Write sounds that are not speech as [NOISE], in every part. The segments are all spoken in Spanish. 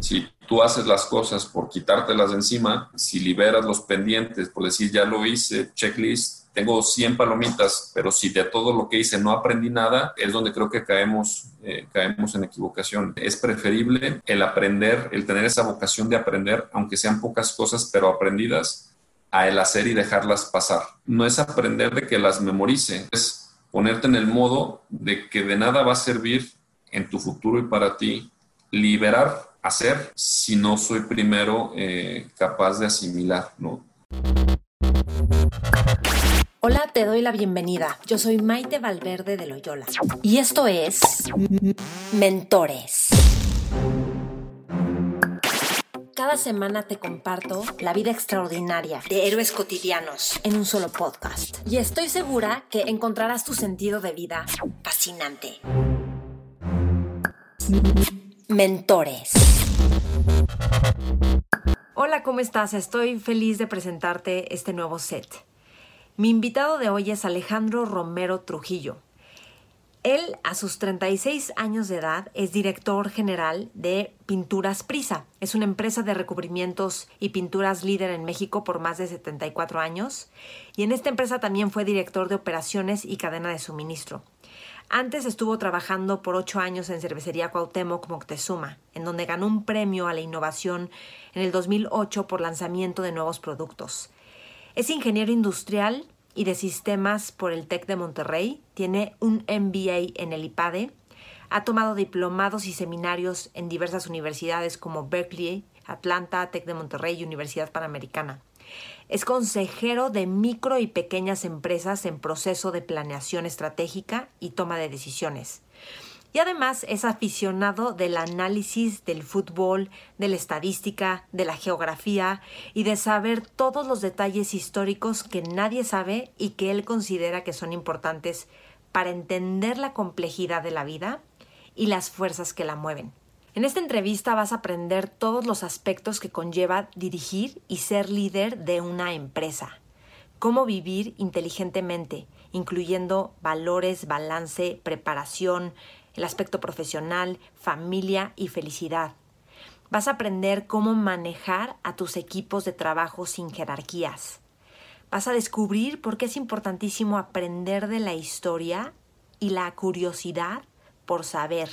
Si tú haces las cosas por quitártelas de encima, si liberas los pendientes, por decir, ya lo hice, checklist, tengo 100 palomitas, pero si de todo lo que hice no aprendí nada, es donde creo que caemos, eh, caemos en equivocación. Es preferible el aprender, el tener esa vocación de aprender, aunque sean pocas cosas, pero aprendidas, a el hacer y dejarlas pasar. No es aprender de que las memorice, es ponerte en el modo de que de nada va a servir en tu futuro y para ti liberar, hacer, si no soy primero eh, capaz de asimilar, ¿no? Hola, te doy la bienvenida. Yo soy Maite Valverde de Loyola y esto es Mentores. Cada semana te comparto la vida extraordinaria de héroes cotidianos en un solo podcast. Y estoy segura que encontrarás tu sentido de vida fascinante. Mentores. Hola, ¿cómo estás? Estoy feliz de presentarte este nuevo set. Mi invitado de hoy es Alejandro Romero Trujillo. Él, a sus 36 años de edad, es director general de Pinturas Prisa. Es una empresa de recubrimientos y pinturas líder en México por más de 74 años. Y en esta empresa también fue director de operaciones y cadena de suministro. Antes estuvo trabajando por ocho años en Cervecería Cuauhtémoc Moctezuma, en donde ganó un premio a la innovación en el 2008 por lanzamiento de nuevos productos. Es ingeniero industrial y de sistemas por el TEC de Monterrey, tiene un MBA en el IPADE, ha tomado diplomados y seminarios en diversas universidades como Berkeley, Atlanta, TEC de Monterrey y Universidad Panamericana. Es consejero de micro y pequeñas empresas en proceso de planeación estratégica y toma de decisiones. Y además es aficionado del análisis del fútbol, de la estadística, de la geografía y de saber todos los detalles históricos que nadie sabe y que él considera que son importantes para entender la complejidad de la vida y las fuerzas que la mueven. En esta entrevista vas a aprender todos los aspectos que conlleva dirigir y ser líder de una empresa. Cómo vivir inteligentemente, incluyendo valores, balance, preparación, el aspecto profesional, familia y felicidad. Vas a aprender cómo manejar a tus equipos de trabajo sin jerarquías. Vas a descubrir por qué es importantísimo aprender de la historia y la curiosidad por saber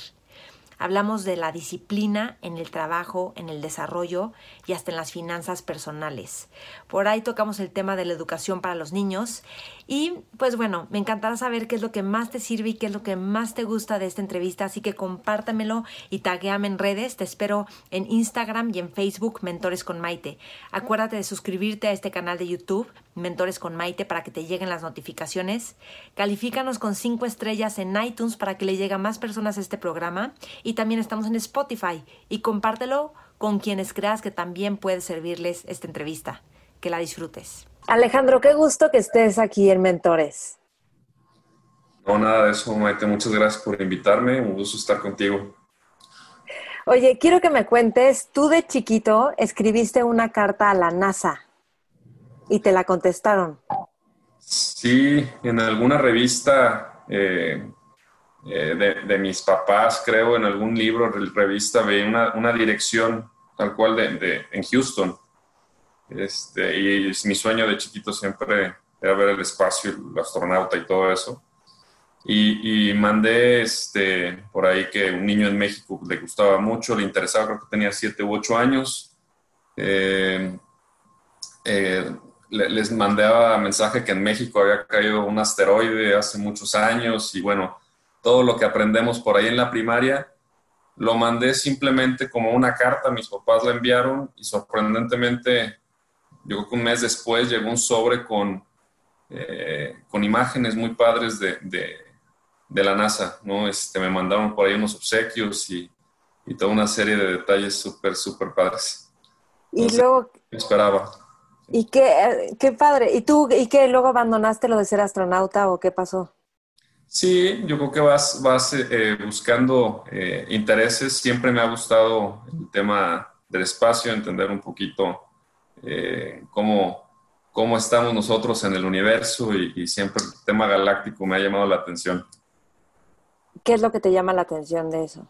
Hablamos de la disciplina en el trabajo, en el desarrollo y hasta en las finanzas personales. Por ahí tocamos el tema de la educación para los niños y pues bueno, me encantará saber qué es lo que más te sirve y qué es lo que más te gusta de esta entrevista, así que compártamelo y taguéame en redes. Te espero en Instagram y en Facebook Mentores con Maite. Acuérdate de suscribirte a este canal de YouTube Mentores con Maite para que te lleguen las notificaciones. Califícanos con cinco estrellas en iTunes para que le llegue a más personas este programa y también estamos en Spotify y compártelo con quienes creas que también puede servirles esta entrevista. Que la disfrutes. Alejandro, qué gusto que estés aquí en Mentores. No, nada de eso, Maite. Muchas gracias por invitarme. Un gusto estar contigo. Oye, quiero que me cuentes, tú de chiquito escribiste una carta a la NASA y te la contestaron. Sí, en alguna revista eh, eh, de, mis papás, creo, en algún libro, revista, veía una, una dirección tal cual de, en Houston. Este, y mi sueño de chiquito siempre era ver el espacio, el astronauta y todo eso. Y, mandé este, por ahí que un niño en México le gustaba mucho, le interesaba, creo que tenía siete u ocho años. Eh, eh, les mandaba mensaje que en México había caído un asteroide hace muchos años y bueno, todo lo que aprendemos por ahí en la primaria, lo mandé simplemente como una carta, mis papás la enviaron y sorprendentemente, yo creo que un mes después llegó un sobre con, eh, con imágenes muy padres de, de, la NASA, ¿no? Este, me mandaron por ahí unos obsequios y, y toda una serie de detalles súper, súper padres. y luego... Esperaba. Y qué, qué padre. ¿Y tú, y qué, luego abandonaste lo de ser astronauta o qué pasó? Sí, yo creo que vas, vas eh, buscando eh, intereses. Siempre me ha gustado el tema del espacio, entender un poquito eh, cómo, cómo, estamos nosotros en el universo y, y, siempre el tema galáctico me ha llamado la atención. ¿Qué es lo que te llama la atención de eso?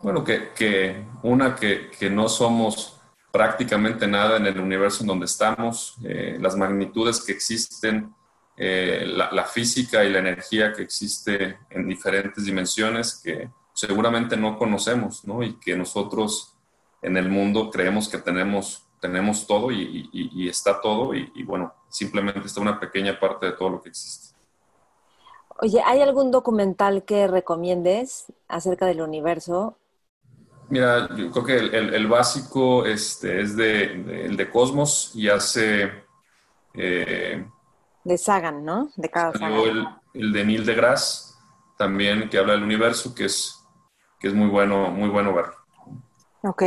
Bueno, que, una, que, no somos prácticamente nada en el universo en donde estamos, eh, las magnitudes que existen, eh, la, física y la energía que existe en diferentes dimensiones que seguramente no conocemos, ¿no? Y que nosotros en el mundo creemos que tenemos, tenemos todo y, está todo y, y, bueno, simplemente está una pequeña parte de todo lo que existe. Oye, ¿hay algún documental que recomiendes acerca del universo Mira, yo creo que el, básico este, es de, el de Cosmos y hace... Eh, de Sagan, ¿no? De cada El, el, de Neil deGrasse, también, que habla del universo, que es, que es muy bueno, muy bueno verlo. Ok.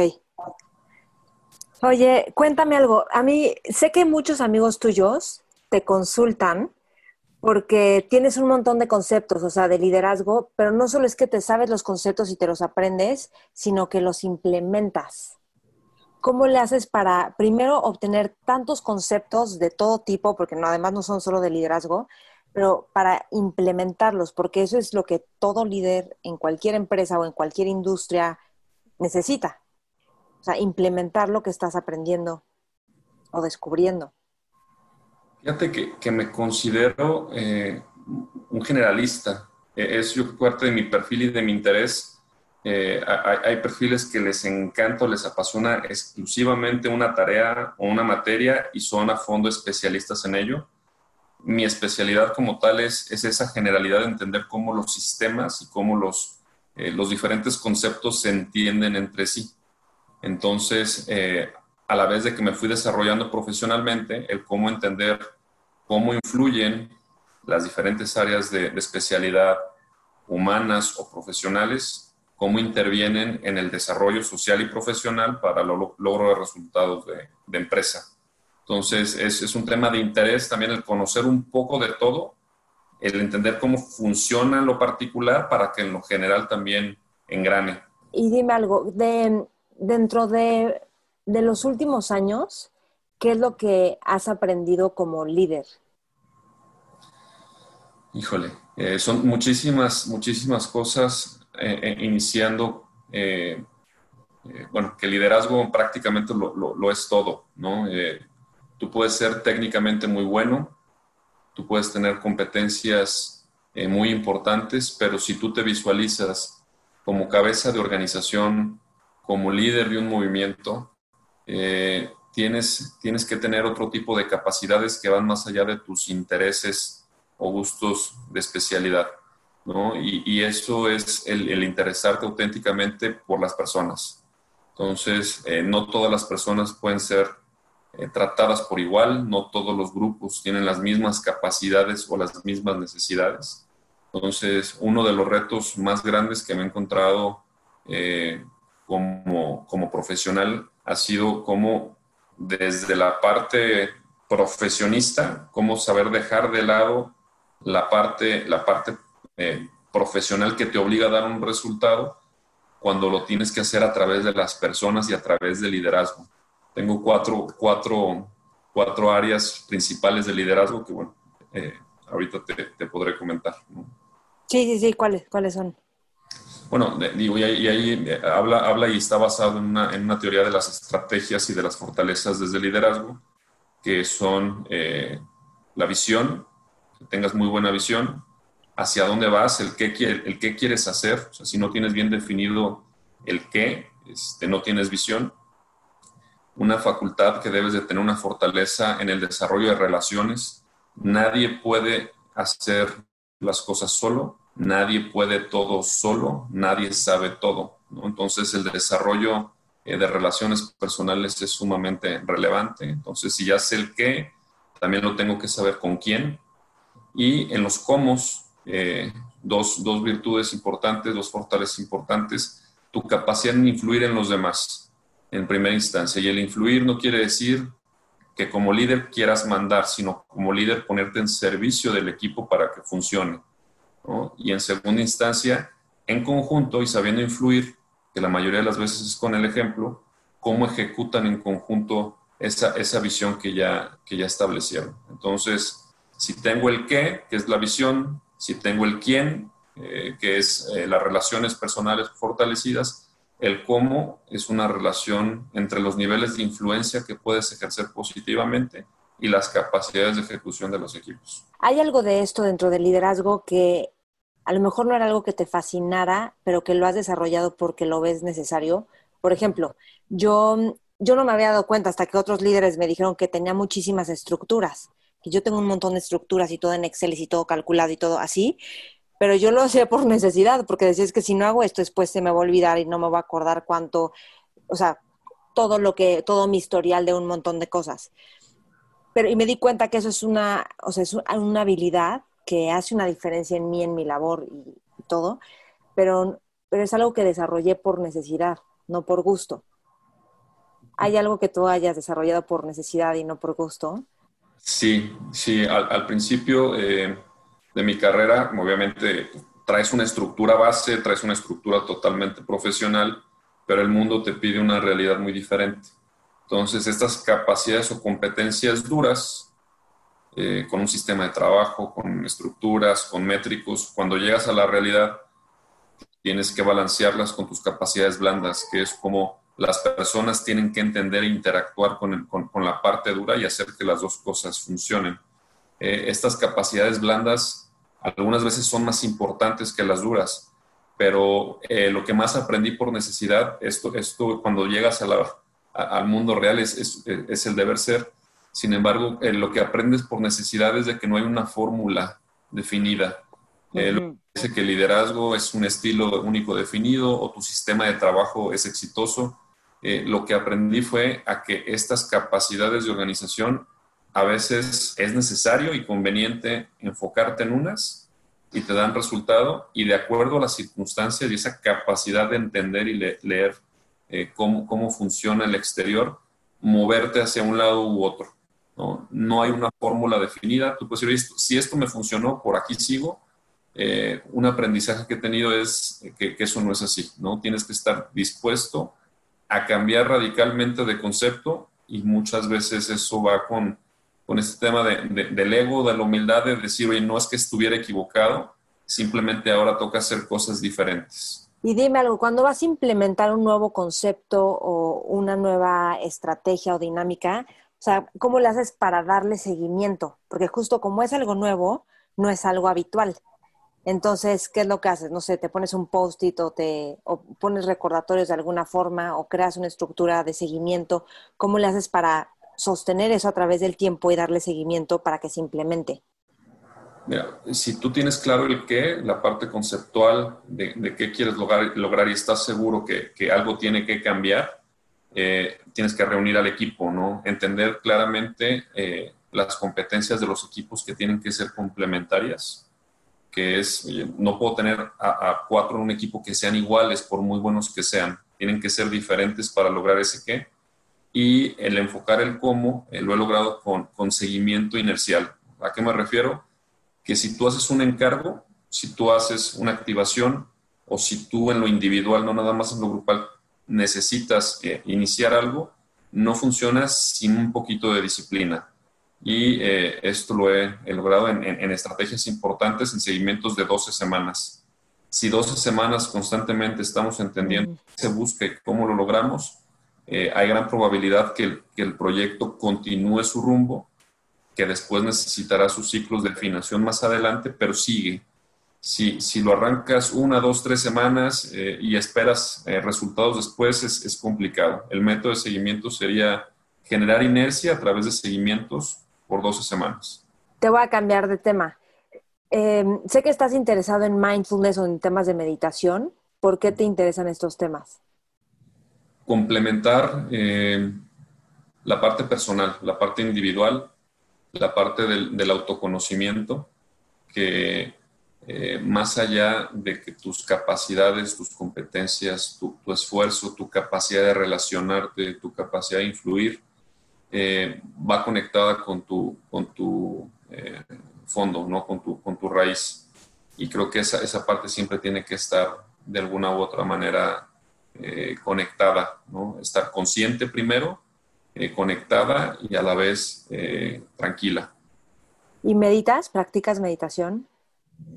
Oye, cuéntame algo. A mí, sé que muchos amigos tuyos te consultan porque tienes un montón de conceptos, o sea, de liderazgo, pero no solo es que te sabes los conceptos y te los aprendes, sino que los implementas. ¿Cómo le haces para, primero, obtener tantos conceptos de todo tipo, porque no, además no son solo de liderazgo, pero para implementarlos, porque eso es lo que todo líder en cualquier empresa o en cualquier industria necesita. O sea, implementar lo que estás aprendiendo o descubriendo. Fíjate que, me considero eh, un generalista. Eh, es yo parte de mi perfil y de mi interés. Eh, hay, perfiles que les encanta o les apasiona exclusivamente una tarea o una materia y son a fondo especialistas en ello. Mi especialidad como tal es, es esa generalidad de entender cómo los sistemas y cómo los, los diferentes conceptos se entienden entre sí. Entonces, a la vez de que me fui desarrollando profesionalmente, el cómo entender cómo influyen las diferentes áreas de, especialidad humanas o profesionales, cómo intervienen en el desarrollo social y profesional para el logro de resultados de, empresa. Entonces, es, es, un tema de interés también el conocer un poco de todo, el entender cómo funciona lo particular para que en lo general también engrane. Y dime algo, de, dentro de, de los últimos años, ¿qué es lo que has aprendido como líder? Híjole, eh, son muchísimas, muchísimas cosas eh, eh, iniciando, bueno, que liderazgo prácticamente lo, lo, es todo, ¿no? tú puedes ser técnicamente muy bueno, tú puedes tener competencias muy importantes, pero si tú te visualizas como cabeza de organización, como líder de un movimiento, tienes, tienes que tener otro tipo de capacidades que van más allá de tus intereses o gustos de especialidad, ¿no? Y, eso es el, interesarte auténticamente por las personas. Entonces, eh, no todas las personas pueden ser eh, tratadas por igual, no todos los grupos tienen las mismas capacidades o las mismas necesidades. Entonces, uno de los retos más grandes que me he encontrado eh, como, como profesional ha sido cómo desde la parte profesionista, cómo saber dejar de lado la parte, la parte eh, profesional que te obliga a dar un resultado cuando lo tienes que hacer a través de las personas y a través del liderazgo. Tengo cuatro, cuatro, cuatro áreas principales de liderazgo que, bueno, eh, ahorita te, te, podré comentar. Sí, sí, sí, ¿cuáles, cuáles son? Bueno, digo, y ahí, eh, habla, habla y está basado en una, teoría de las estrategias y de las fortalezas desde el liderazgo, que son la visión, tengas muy buena visión, hacia dónde vas, el qué, el qué quieres hacer. Si no tienes bien definido el qué, este, no tienes visión. Una facultad que debes de tener una fortaleza en el desarrollo de relaciones. Nadie puede hacer las cosas solo, nadie puede todo solo, nadie sabe todo. Entonces el desarrollo eh, de relaciones personales es sumamente relevante. Entonces si ya sé el qué, también lo tengo que saber con quién y en los cómo, eh, dos, dos, virtudes importantes, dos fortalezas importantes, tu capacidad de influir en los demás en primera instancia. Y el influir no quiere decir que como líder quieras mandar, sino como líder ponerte en servicio del equipo para que funcione. Y en segunda instancia, en conjunto y sabiendo influir, que la mayoría de las veces es con el ejemplo, cómo ejecutan en conjunto esa, esa visión que ya, que ya establecieron. Entonces, si tengo el qué, que es la visión, si tengo el quién, eh, que es eh, las relaciones personales fortalecidas, el cómo es una relación entre los niveles de influencia que puedes ejercer positivamente y las capacidades de ejecución de los equipos. ¿Hay algo de esto dentro del liderazgo que a lo mejor no era algo que te fascinara, pero que lo has desarrollado porque lo ves necesario? Por ejemplo, yo, yo no me había dado cuenta hasta que otros líderes me dijeron que tenía muchísimas estructuras, que yo tengo un montón de estructuras y todo en Excel y todo calculado y todo así, pero yo lo hacía por necesidad, porque decía que si no hago esto después se me va a olvidar y no me va a acordar cuánto, o sea, todo lo que, todo mi historial de un montón de cosas. Pero, y me di cuenta que eso es una, o sea, es una habilidad que hace una diferencia en mí, en mi labor y, todo, pero, pero es algo que desarrollé por necesidad, no por gusto. ¿Hay algo que tú hayas desarrollado por necesidad y no por gusto? Sí, sí, al, principio eh, de mi carrera, obviamente traes una estructura base, traes una estructura totalmente profesional, pero el mundo te pide una realidad muy diferente. Entonces, estas capacidades o competencias duras, eh, con un sistema de trabajo, con estructuras, con métricos, cuando llegas a la realidad, tienes que balancearlas con tus capacidades blandas, que es como las personas tienen que entender e interactuar con, con, la parte dura y hacer que las dos cosas funcionen. Eh, estas capacidades blandas algunas veces son más importantes que las duras, pero eh, lo que más aprendí por necesidad, esto, esto cuando llegas a la, al mundo real es, es, el deber ser. Sin embargo, eh, lo que aprendes por necesidad es de que no hay una fórmula definida. Eh, dice que el liderazgo es un estilo único definido o tu sistema de trabajo es exitoso. Eh, lo que aprendí fue a que estas capacidades de organización a veces es necesario y conveniente enfocarte en unas y te dan resultado y de acuerdo a las circunstancias y esa capacidad de entender y leer eh, cómo, cómo, funciona el exterior, moverte hacia un lado u otro. No, no hay una fórmula definida. Tú puedes decir, si esto me funcionó, por aquí sigo. Eh, un aprendizaje que he tenido es que, que, eso no es así. ¿no? Tienes que estar dispuesto a cambiar radicalmente de concepto y muchas veces eso va con, con este tema de, del ego, de la humildad, de decir, oye, no es que estuviera equivocado, simplemente ahora toca hacer cosas diferentes. Y dime algo, cuando vas a implementar un nuevo concepto o una nueva estrategia o dinámica, o sea, ¿cómo le haces para darle seguimiento? Porque justo como es algo nuevo, no es algo habitual. Entonces, ¿qué es lo que haces? No sé, te pones un post-it o, te, o pones recordatorios de alguna forma o creas una estructura de seguimiento. ¿Cómo le haces para sostener eso a través del tiempo y darle seguimiento para que se implemente? Si tú tienes claro el qué, la parte conceptual de, qué quieres lograr, lograr, y estás seguro que, que algo tiene que cambiar, eh, tienes que reunir al equipo, ¿no? Entender claramente eh, las competencias de los equipos que tienen que ser complementarias, que es, no puedo tener a, cuatro en un equipo que sean iguales, por muy buenos que sean, tienen que ser diferentes para lograr ese qué. Y el enfocar el cómo eh, lo he logrado con, con seguimiento inercial. ¿A qué me refiero? Que si tú haces un encargo, si tú haces una activación o si tú en lo individual, no nada más en lo grupal, necesitas eh, iniciar algo, no funciona sin un poquito de disciplina. Y eh, esto lo he, logrado en, estrategias importantes, en seguimientos de 12 semanas. Si 12 semanas constantemente estamos entendiendo qué se busca y cómo lo logramos, eh, hay gran probabilidad que que el proyecto continúe su rumbo que después necesitará sus ciclos de afinación más adelante, pero sigue. Si, si lo arrancas una, dos, tres semanas eh, y esperas eh, resultados después, es, es, complicado. El método de seguimiento sería generar inercia a través de seguimientos por 12 semanas. Te voy a cambiar de tema. Em, sé que estás interesado en mindfulness o en temas de meditación. ¿Por qué te interesan estos temas? Complementar eh, la parte personal, la parte individual la parte del, autoconocimiento, que eh, más allá de que tus capacidades, tus competencias, tu, esfuerzo, tu capacidad de relacionarte, tu capacidad de influir, eh, va conectada con tu, con tu eh, fondo, ¿no? con, tu, con tu raíz. Y creo que esa, esa parte siempre tiene que estar de alguna u otra manera conectada, ¿no? estar consciente primero eh, conectada y a la vez eh, tranquila. ¿Y meditas? ¿Practicas meditación?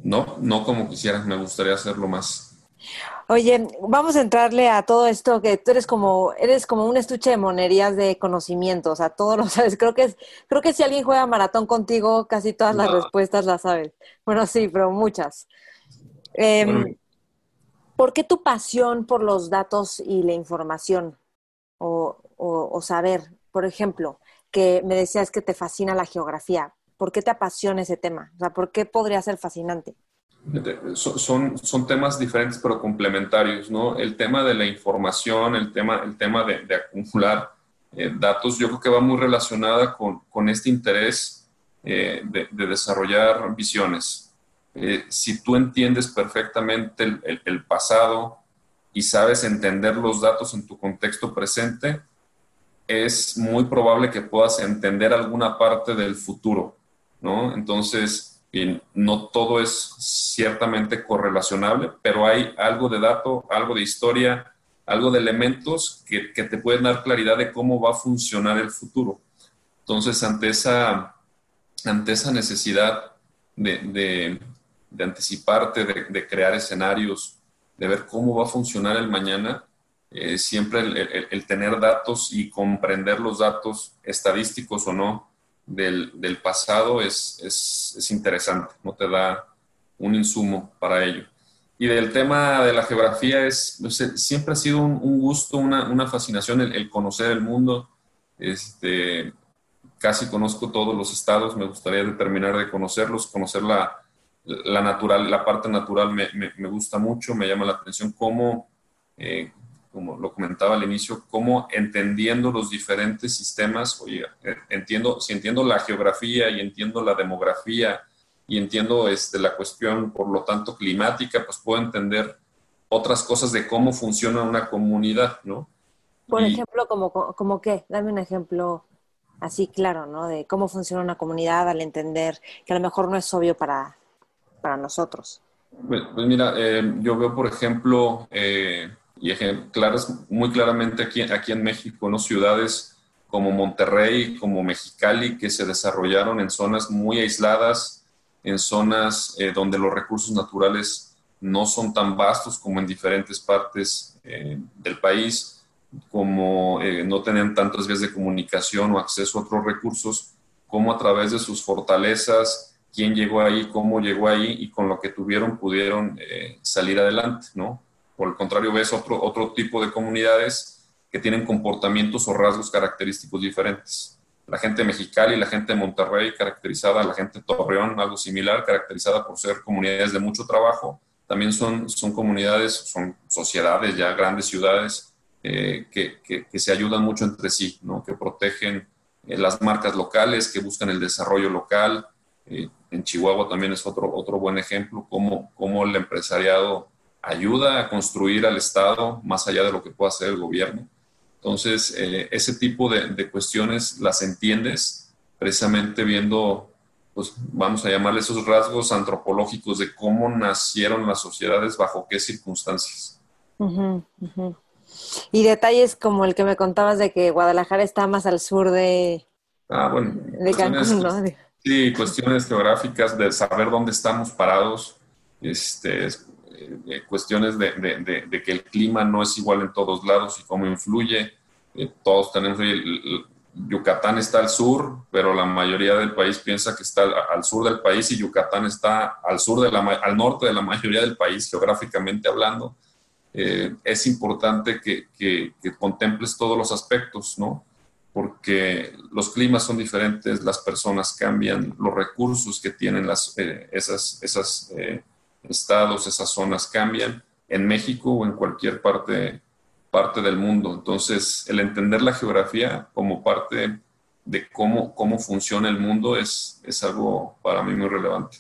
No, no como quisiera, me gustaría hacerlo más. Oye, vamos a entrarle a todo esto que tú eres como eres como un estuche de monerías de conocimientos, o sea, todo lo [LAUGHS] sabes. Creo que es creo que si alguien juega maratón contigo, casi todas las respuestas las sabes. Bueno, sí, pero muchas. Em, ¿Por qué tu pasión por los datos y la información o, o saber, por ejemplo, que me decías que te fascina la geografía? ¿Por qué te apasiona ese tema? O sea, ¿por qué podría ser fascinante? son, son temas diferentes pero complementarios, ¿no? El tema de la información, el tema, el tema de, acumular eh, datos, yo creo que va muy relacionada con, con este interés eh, de, desarrollar visiones. Eh, si tú entiendes perfectamente el, el, pasado y sabes entender los datos en tu contexto presente, es muy probable que puedas entender alguna parte del futuro, ¿no? Entonces, no todo es ciertamente correlacionable, pero hay algo de dato, algo de historia, algo de elementos que, te pueden dar claridad de cómo va a funcionar el futuro. Entonces, ante esa, ante esa necesidad de, anticiparte, de, crear escenarios, de ver cómo va a funcionar el mañana, eh, siempre el, tener datos y comprender los datos estadísticos o no, del, pasado es, es, interesante, no te da un insumo para ello. Y del tema de la geografía es, siempre ha sido un, gusto, una, fascinación el, conocer el mundo. Este, casi conozco todos los estados, me gustaría terminar de conocerlos, conocer la, la natural, la parte natural me, me, gusta mucho, me llama la atención cómo, eh, como lo comentaba al inicio, cómo entendiendo los diferentes sistemas, oye, eh, entiendo, si entiendo la geografía y entiendo la demografía y entiendo este, la cuestión, por lo tanto, climática, pues puedo entender otras cosas de cómo funciona una comunidad, ¿no? Por ejemplo, como, como qué? Dame un ejemplo así claro, ¿no? De cómo funciona una comunidad al entender que a lo mejor no es obvio para, para nosotros. Pues, pues mira, eh, yo veo, por ejemplo, eh, y claras, muy claramente aquí, aquí en México, ¿no? ciudades como Monterrey, como Mexicali, que se desarrollaron en zonas muy aisladas, en zonas eh, donde los recursos naturales no son tan vastos como en diferentes partes eh, del país, como eh, no tenían tantas vías de comunicación o acceso a otros recursos, como a través de sus fortalezas, quién llegó ahí, cómo llegó ahí y con lo que tuvieron pudieron salir adelante, ¿no? Por el contrario, ves otro, otro tipo de comunidades que tienen comportamientos o rasgos característicos diferentes. La gente de Mexicali, la gente de Monterrey, caracterizada, la gente de Torreón, algo similar, caracterizada por ser comunidades de mucho trabajo, también son, son comunidades, son sociedades ya, grandes ciudades, eh, que, que, se ayudan mucho entre sí, ¿no? que protegen eh, las marcas locales, que buscan el desarrollo local. Eh, en Chihuahua también es otro, otro buen ejemplo, cómo, cómo el empresariado ayuda a construir al Estado más allá de lo que pueda hacer el gobierno. Entonces, eh, ese tipo de, cuestiones las entiendes precisamente viendo, pues vamos a llamarle esos rasgos antropológicos de cómo nacieron las sociedades, bajo qué circunstancias. Y detalles como el que me contabas de que Guadalajara está más al sur de, ah, bueno, de Cancún, ¿no? Sí, cuestiones geográficas de saber dónde estamos parados. Este, eh, cuestiones de, de, que el clima no es igual en todos lados y cómo influye. Eh, todos tenemos, el, Yucatán está al sur, pero la mayoría del país piensa que está al, sur del país y Yucatán está al, sur de la, al norte de la mayoría del país, geográficamente hablando. Eh, es importante que, que, contemples todos los aspectos, ¿no? Porque los climas son diferentes, las personas cambian, los recursos que tienen las, esas, esas estados, esas zonas cambian en México o en cualquier parte, parte del mundo. Entonces, el entender la geografía como parte de cómo, cómo funciona el mundo es, es algo para mí muy relevante.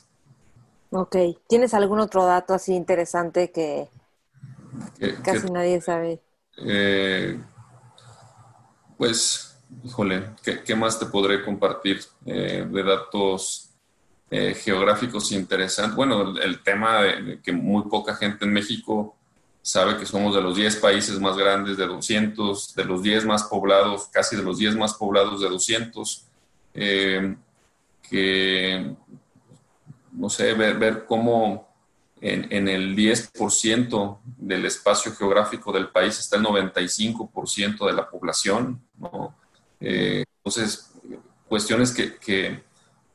Ok. ¿Tienes algún otro dato así interesante que, casi nadie sabe? Eh, pues, híjole, ¿qué, más te podré compartir eh, de datos eh, geográficos interesantes. Bueno, el, tema de, que muy poca gente en México sabe que somos de los 10 países más grandes de 200, de los 10 más poblados, casi de los 10 más poblados de 200, eh, que, no sé, ver, cómo en, el 10% del espacio geográfico del país está el 95% de la población. Eh, entonces, cuestiones que,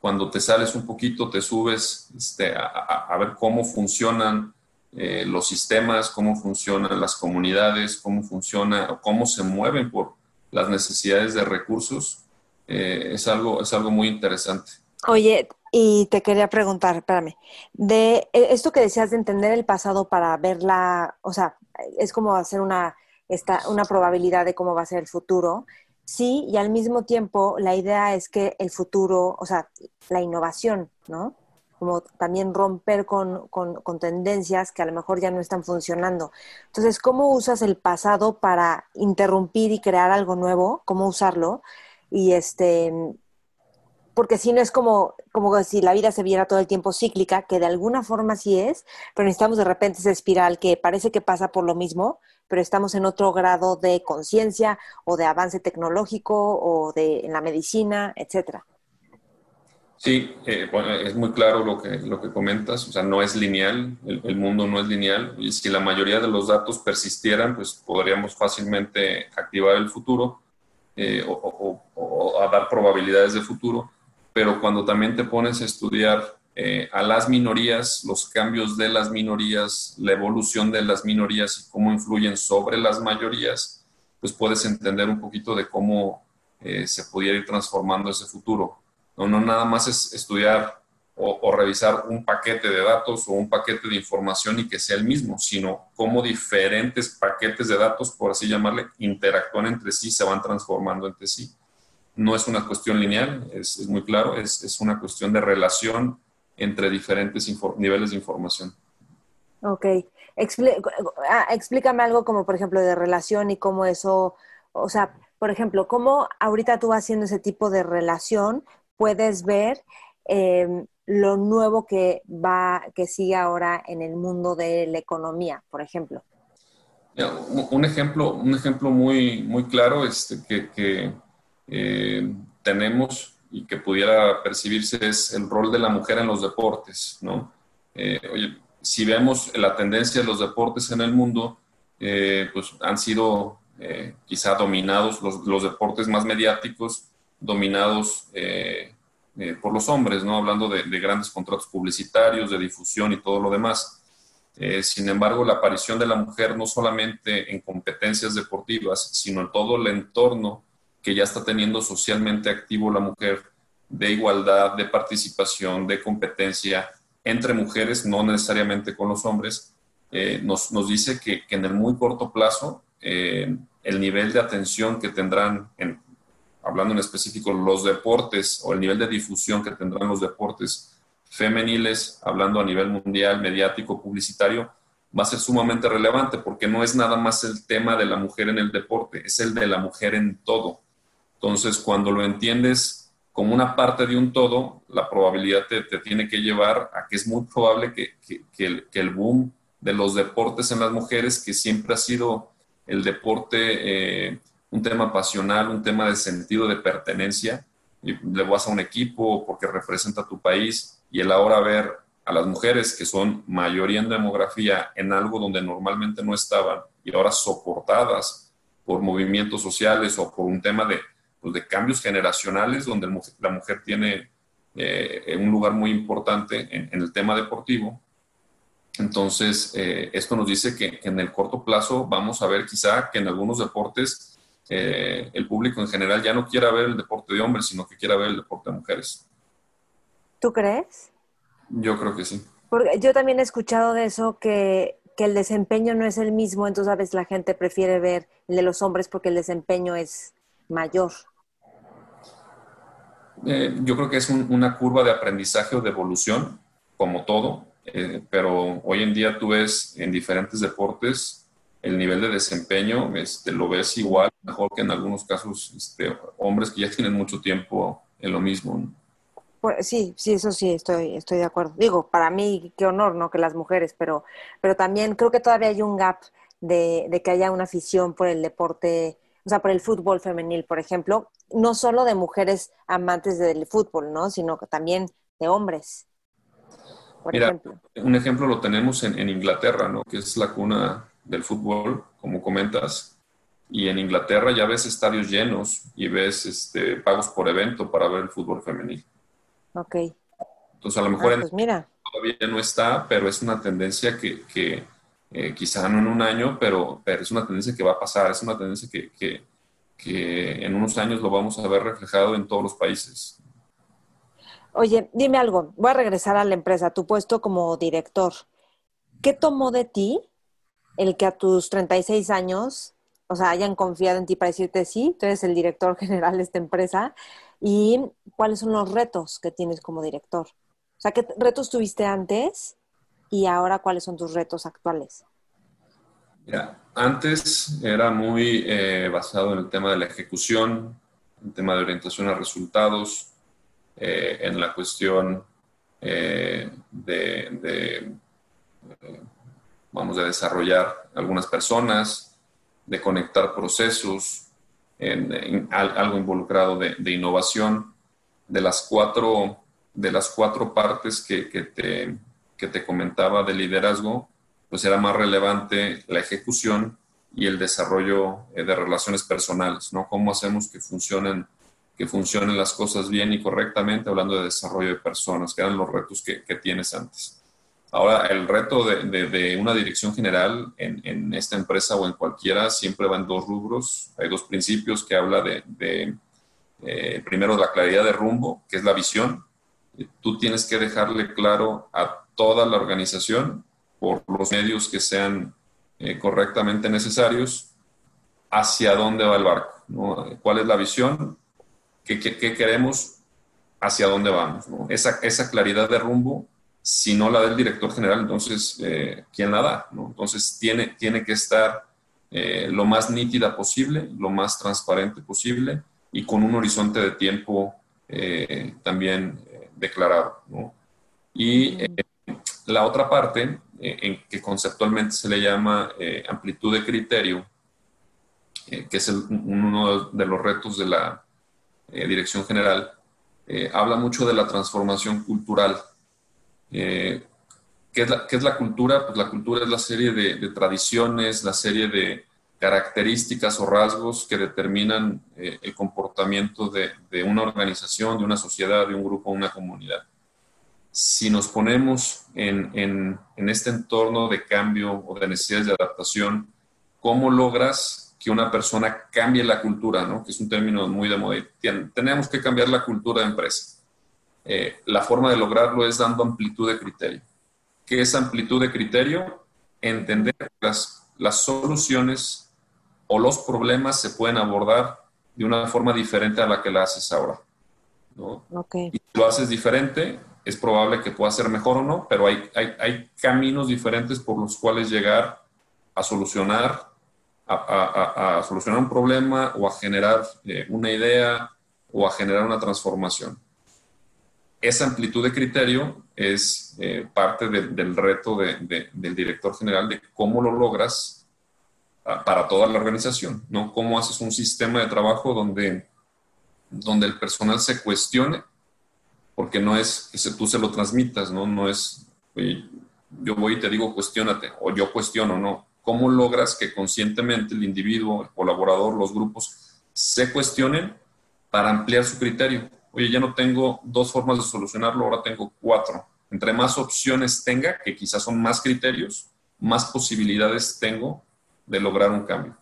cuando te sales un poquito, te subes este, a, ver cómo funcionan eh, los sistemas, cómo funcionan las comunidades, cómo funciona, cómo se mueven por las necesidades de recursos, eh, es, algo, es algo muy interesante. Oye, y te quería preguntar, espérame, de e, esto que decías de entender el pasado para verla, o sea, es como hacer una, esta, una probabilidad de cómo va a ser el futuro. Sí, y al mismo tiempo la idea es que el futuro, o sea, la innovación, ¿no? Como también romper con, con, con tendencias que a lo mejor ya no están funcionando. Entonces, ¿cómo usas el pasado para interrumpir y crear algo nuevo? ¿Cómo usarlo? Y este, porque si no es como, como si la vida se viera todo el tiempo cíclica, que de alguna forma sí es, pero necesitamos de repente esa espiral que parece que pasa por lo mismo, pero estamos en otro grado de conciencia o de avance tecnológico o de en la medicina, etcétera. Sí, eh, es muy claro lo que, lo que comentas, o sea, no es lineal, el, mundo no es lineal, y si la mayoría de los datos persistieran, pues podríamos fácilmente activar el futuro eh, o, o, a dar probabilidades de futuro, pero cuando también te pones a estudiar eh, a las minorías, los cambios de las minorías, la evolución de las minorías y cómo influyen sobre las mayorías, pues puedes entender un poquito de cómo eh, se pudiera ir transformando ese futuro. No, no nada más es estudiar o, revisar un paquete de datos o un paquete de información y que sea el mismo, sino cómo diferentes paquetes de datos, por así llamarle, interactúan entre sí, se van transformando entre sí no es una cuestión lineal, es, muy claro, es, una cuestión de relación entre diferentes niveles de información. Ok. Ah, explícame algo como, por ejemplo, de relación y cómo eso, o sea, por ejemplo, cómo ahorita tú haciendo ese tipo de relación puedes ver em, lo nuevo que va, que sigue ahora en el mundo de la economía, por ejemplo. Un ejemplo, un ejemplo muy, muy claro este, que eh, tenemos y que pudiera percibirse es el rol de la mujer en los deportes, ¿no? Eh, oye, si vemos la tendencia de los deportes en el mundo, eh, pues han sido quizá dominados los, los, deportes más mediáticos, dominados por los hombres, ¿no? Hablando de, de, grandes contratos publicitarios, de difusión y todo lo demás. sin embargo, la aparición de la mujer no solamente en competencias deportivas, sino en todo el entorno que ya está teniendo socialmente activo la mujer de igualdad, de participación, de competencia entre mujeres, no necesariamente con los hombres, eh, nos, nos, dice que, que, en el muy corto plazo eh, el nivel de atención que tendrán, en, hablando en específico, los deportes o el nivel de difusión que tendrán los deportes femeniles, hablando a nivel mundial, mediático, publicitario, va a ser sumamente relevante porque no es nada más el tema de la mujer en el deporte, es el de la mujer en todo. Entonces, cuando lo entiendes como una parte de un todo, la probabilidad te, tiene que llevar a que es muy probable que, el, boom de los deportes en las mujeres, que siempre ha sido el deporte eh, un tema pasional, un tema de sentido de pertenencia, y le vas a un equipo porque representa a tu país, y el ahora ver a las mujeres que son mayoría en demografía en algo donde normalmente no estaban y ahora soportadas por movimientos sociales o por un tema de, pues, de cambios generacionales donde la mujer tiene eh, un lugar muy importante en, el tema deportivo. Entonces, eh, esto nos dice que, en el corto plazo vamos a ver quizá que en algunos deportes eh, el público en general ya no quiera ver el deporte de hombres, sino que quiera ver el deporte de mujeres. ¿Tú crees? Yo creo que sí. Porque yo también he escuchado de eso que, que el desempeño no es el mismo, entonces a veces la gente prefiere ver el de los hombres porque el desempeño es mayor. Eh, yo creo que es una curva de aprendizaje o de evolución, como todo, eh, pero hoy en día tú ves en diferentes deportes el nivel de desempeño, este, lo ves igual, mejor que en algunos casos este, hombres que ya tienen mucho tiempo en lo mismo. Pues, sí, sí, eso sí, estoy, estoy de acuerdo. Digo, para mí, qué honor, ¿no? Que las mujeres, pero, pero también creo que todavía hay un gap de, de que haya una afición por el deporte o sea, por el fútbol femenil, por ejemplo, no solo de mujeres amantes del fútbol, ¿no? Sino también de hombres. por ejemplo? Un ejemplo lo tenemos en, Inglaterra, ¿no? que es la cuna del fútbol, como comentas. Y en Inglaterra ya ves estadios llenos y ves este, pagos por evento para ver el fútbol femenil. Ok. Entonces, a lo mejor ah, pues mira. todavía no está, pero es una tendencia que, que eh, quizá no en un año, pero, es una tendencia que va a pasar, es una tendencia que, en unos años lo vamos a ver reflejado en todos los países. Oye, dime algo, voy a regresar a la empresa, tu puesto como director. ¿Qué tomó de ti el que a tus 36 años, o sea, hayan confiado en ti para decirte sí, tú eres el director [LAUGHS] general de esta empresa? ¿Y cuáles son los retos que tienes como director? O sea, ¿qué retos tuviste antes y ahora cuáles son tus retos actuales? Mira, antes era muy eh, basado en el tema de la ejecución, el tema de orientación a resultados, eh, en la cuestión eh, de, vamos a desarrollar algunas personas, de conectar procesos, en, algo involucrado de, innovación, de las cuatro, de las cuatro partes que, te, que te comentaba de liderazgo, pues era más relevante la ejecución y el desarrollo de relaciones personales, ¿no? Cómo hacemos que funcionen que funcionen las cosas bien y correctamente, hablando de desarrollo de personas, que eran los retos que, tienes antes. Ahora, el reto de, una dirección general en, esta empresa o en cualquiera siempre va en dos rubros. Hay dos principios que habla de, eh, primero, la claridad de rumbo, que es la visión. Tú tienes que dejarle claro a toda la organización, por los medios que sean eh, correctamente necesarios, hacia dónde va el barco, ¿Cuál es la visión? qué, queremos, hacia dónde vamos. Esa, esa, claridad de rumbo, si no la del director general, entonces, eh, ¿quién la da? Entonces, tiene, tiene que estar eh, lo más nítida posible, lo más transparente posible y con un horizonte de tiempo eh, también declarado. Y la otra parte, en que conceptualmente se le llama amplitud de criterio, que es uno de los retos de la, eh, dirección general, eh, habla mucho de la transformación cultural. Eh, ¿qué, es la, ¿qué, es la, cultura? Pues la cultura es la serie de, tradiciones, la serie de características o rasgos que determinan el comportamiento de, de, una organización, de una sociedad, de un grupo, una comunidad. Si nos ponemos en, en, en este entorno de cambio o de necesidades de adaptación, ¿cómo logras que una persona cambie la cultura, ¿no? que es un término muy de moda. Tenemos que cambiar la cultura de empresa. Eh, la forma de lograrlo es dando amplitud de criterio. ¿Qué es amplitud de criterio? Entender las, las soluciones o los problemas se pueden abordar de una forma diferente a la que la haces ahora. ¿no? Y si lo haces diferente, es probable que pueda ser mejor o no, pero hay, hay, hay caminos diferentes por los cuales llegar a solucionar a, solucionar un problema o a generar eh, una idea o a generar una transformación. Esa amplitud de criterio es eh, parte del reto del director general de cómo lo logras para toda la organización, ¿no? Cómo haces un sistema de trabajo donde, donde el personal se cuestione, porque no es que tú se lo transmitas, ¿no? No es, yo voy y te digo cuestionate, o yo cuestiono, no ¿Cómo logras que conscientemente el individuo, el colaborador, los grupos se cuestionen para ampliar su criterio? Oye, ya no tengo dos formas de solucionarlo, ahora tengo cuatro. Entre más opciones tenga, que quizás son más criterios, más posibilidades tengo de lograr un cambio.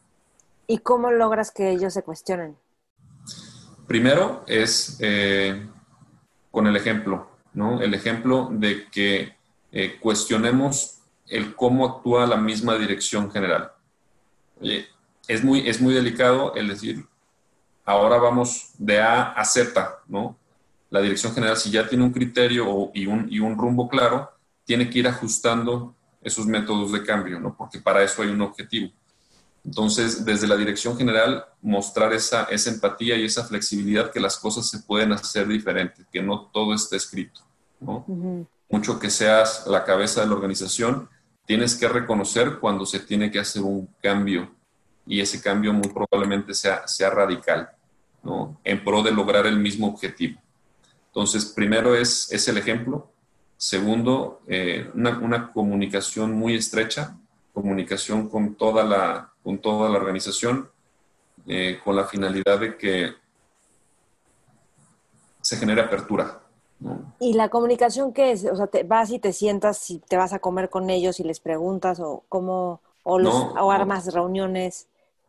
¿Y cómo logras que ellos se cuestionen? Primero es eh, con el ejemplo, ¿no? El ejemplo de que eh, cuestionemos el cómo actúa la misma dirección general. es muy, es muy delicado el decir, ahora vamos de A a Z, ¿no? La dirección general, si ya tiene un criterio y, un, y un rumbo claro, tiene que ir ajustando esos métodos de cambio, ¿no? Porque para eso hay un objetivo. Entonces, desde la dirección general, mostrar esa, esa empatía y esa flexibilidad que las cosas se pueden hacer diferentes, que no todo esté escrito, ¿no? Mucho que seas la cabeza de la organización, tienes que reconocer cuando se tiene que hacer un cambio y ese cambio muy probablemente sea, sea radical, ¿no? En pro de lograr el mismo objetivo. Entonces, primero es, es el ejemplo, Segundo, eh, una, comunicación muy estrecha, comunicación con toda la, con toda la organización, eh, con la finalidad de que se genere apertura. ¿Y la comunicación qué es? O sea, te vas y te sientas y te vas a comer con ellos y les preguntas o cómo, o, los, o armas reuniones.